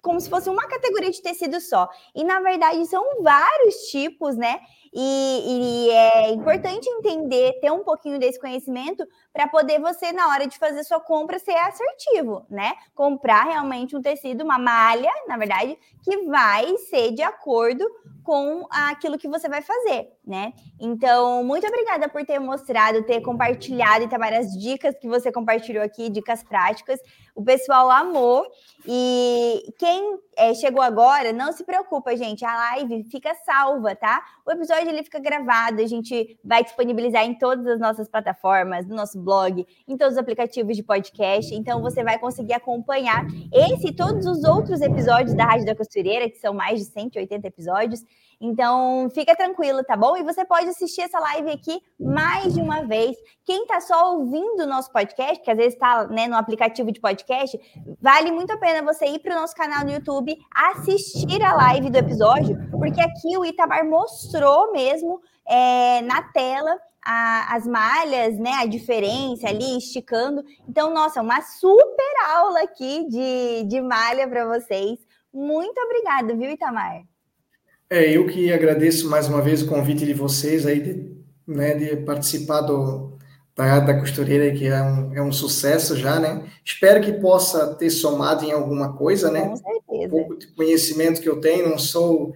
como se fosse uma categoria de tecido só. E na verdade são vários tipos, né? E, e, é importante entender, ter um pouquinho desse conhecimento para poder você, na hora de fazer sua compra, ser assertivo, né? Comprar realmente um tecido, uma malha, na verdade, que vai ser de acordo com aquilo que você vai fazer, né? Então, muito obrigada por ter mostrado, ter compartilhado e também as dicas que você compartilhou aqui, dicas práticas. O pessoal amou. E quem é, chegou agora, não se preocupa, gente. A live fica salva, tá? O episódio ele fica gravado, a gente vai disponibilizar em todas as nossas plataformas, no nosso blog, em todos os aplicativos de podcast. Então, você vai conseguir acompanhar esse e todos os outros episódios da Rádio da Costureira, que são mais de 180 episódios. Então, fica tranquilo, tá bom? E você pode assistir essa live aqui mais de uma vez. Quem está só ouvindo o nosso podcast, que às vezes está né, no aplicativo de podcast, vale muito a pena você ir para o nosso canal no YouTube, assistir a live do episódio, porque aqui o Itamar mostrou mesmo é, na tela a, as malhas, né? A diferença ali, esticando. Então, nossa, uma super aula aqui de, de malha para vocês. Muito obrigada, viu, Itamar? É, eu que agradeço mais uma vez o convite de vocês aí de, né, de participar do, da, da costureira, que é um, é um sucesso já, né? Espero que possa ter somado em alguma coisa, né? Com certeza. Um pouco de conhecimento que eu tenho, não sou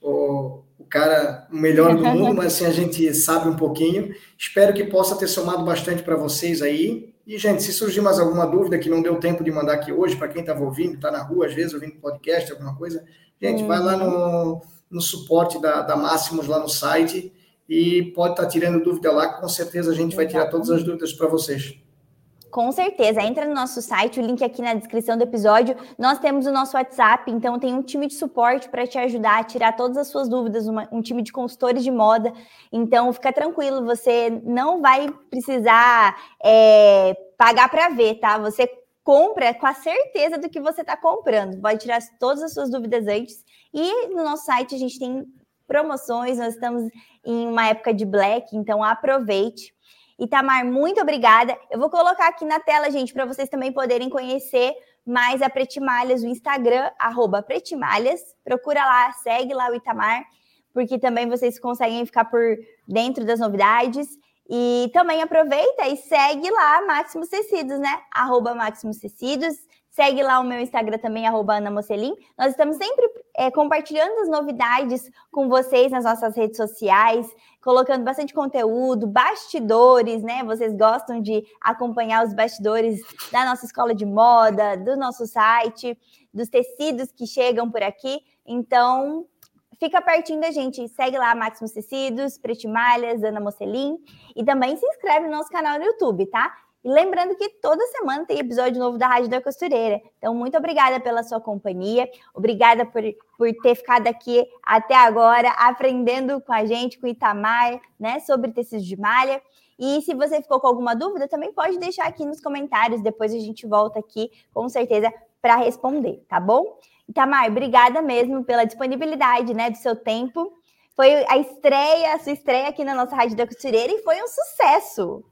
o, o cara melhor do [laughs] mundo, mas assim a gente sabe um pouquinho. Espero que possa ter somado bastante para vocês aí. E, gente, se surgir mais alguma dúvida que não deu tempo de mandar aqui hoje, para quem estava ouvindo, está na rua, às vezes ouvindo podcast, alguma coisa, gente, vai lá no no suporte da, da Máximos lá no site e pode estar tá tirando dúvida lá, com certeza a gente vai tirar todas as dúvidas para vocês. Com certeza, entra no nosso site, o link aqui na descrição do episódio. Nós temos o nosso WhatsApp, então tem um time de suporte para te ajudar a tirar todas as suas dúvidas, uma, um time de consultores de moda. Então fica tranquilo, você não vai precisar é, pagar para ver, tá? Você compra com a certeza do que você está comprando. Pode tirar todas as suas dúvidas antes. E no nosso site a gente tem promoções, nós estamos em uma época de black, então aproveite. Itamar, muito obrigada. Eu vou colocar aqui na tela, gente, para vocês também poderem conhecer mais a Pretimalhas, o Instagram, arroba Pretimalhas. Procura lá, segue lá o Itamar, porque também vocês conseguem ficar por dentro das novidades. E também aproveita e segue lá Máximos Tecidos, né? Arroba Máximos Tecidos. Segue lá o meu Instagram também, arroba Ana Mocelin. Nós estamos sempre é, compartilhando as novidades com vocês nas nossas redes sociais, colocando bastante conteúdo, bastidores, né? Vocês gostam de acompanhar os bastidores da nossa escola de moda, do nosso site, dos tecidos que chegam por aqui. Então, fica pertinho da gente. Segue lá Máximos Tecidos, Pretimalhas, Ana Mocelin. E também se inscreve no nosso canal no YouTube, tá? E lembrando que toda semana tem episódio novo da Rádio da Costureira. Então, muito obrigada pela sua companhia. Obrigada por, por ter ficado aqui até agora, aprendendo com a gente, com o Itamar, né, sobre tecidos de malha. E se você ficou com alguma dúvida, também pode deixar aqui nos comentários. Depois a gente volta aqui, com certeza, para responder, tá bom? Itamar, obrigada mesmo pela disponibilidade, né, do seu tempo. Foi a estreia, a sua estreia aqui na nossa Rádio da Costureira e foi um sucesso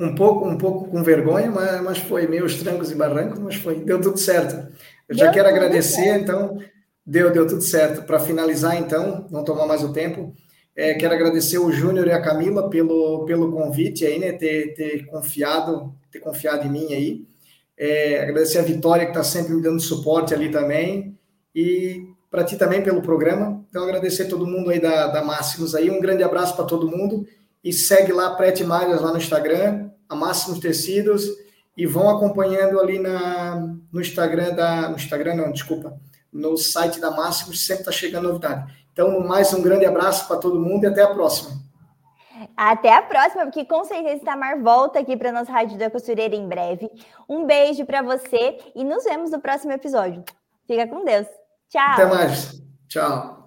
um pouco, um pouco com vergonha, mas, mas foi meio os trancos e barrancos, mas foi, deu tudo certo. Eu deu já quero agradecer, certo. então, deu, deu tudo certo. Para finalizar, então, não tomar mais o tempo, é, quero agradecer o Júnior e a Camila pelo, pelo convite aí, né, ter, ter confiado, ter confiado em mim aí. É, agradecer a Vitória, que está sempre me dando suporte ali também, e para ti também pelo programa. Então, agradecer todo mundo aí da, da Máximos aí, um grande abraço para todo mundo, e segue lá Prete Malhas lá no Instagram, a Máximos Tecidos, e vão acompanhando ali na, no Instagram da. No Instagram, não, desculpa. No site da Máximos, sempre está chegando novidade. Então, mais um grande abraço para todo mundo e até a próxima. Até a próxima, porque com certeza Itamar volta aqui para nossa Rádio da Costureira em breve. Um beijo para você e nos vemos no próximo episódio. Fica com Deus. Tchau. Até mais. Tchau.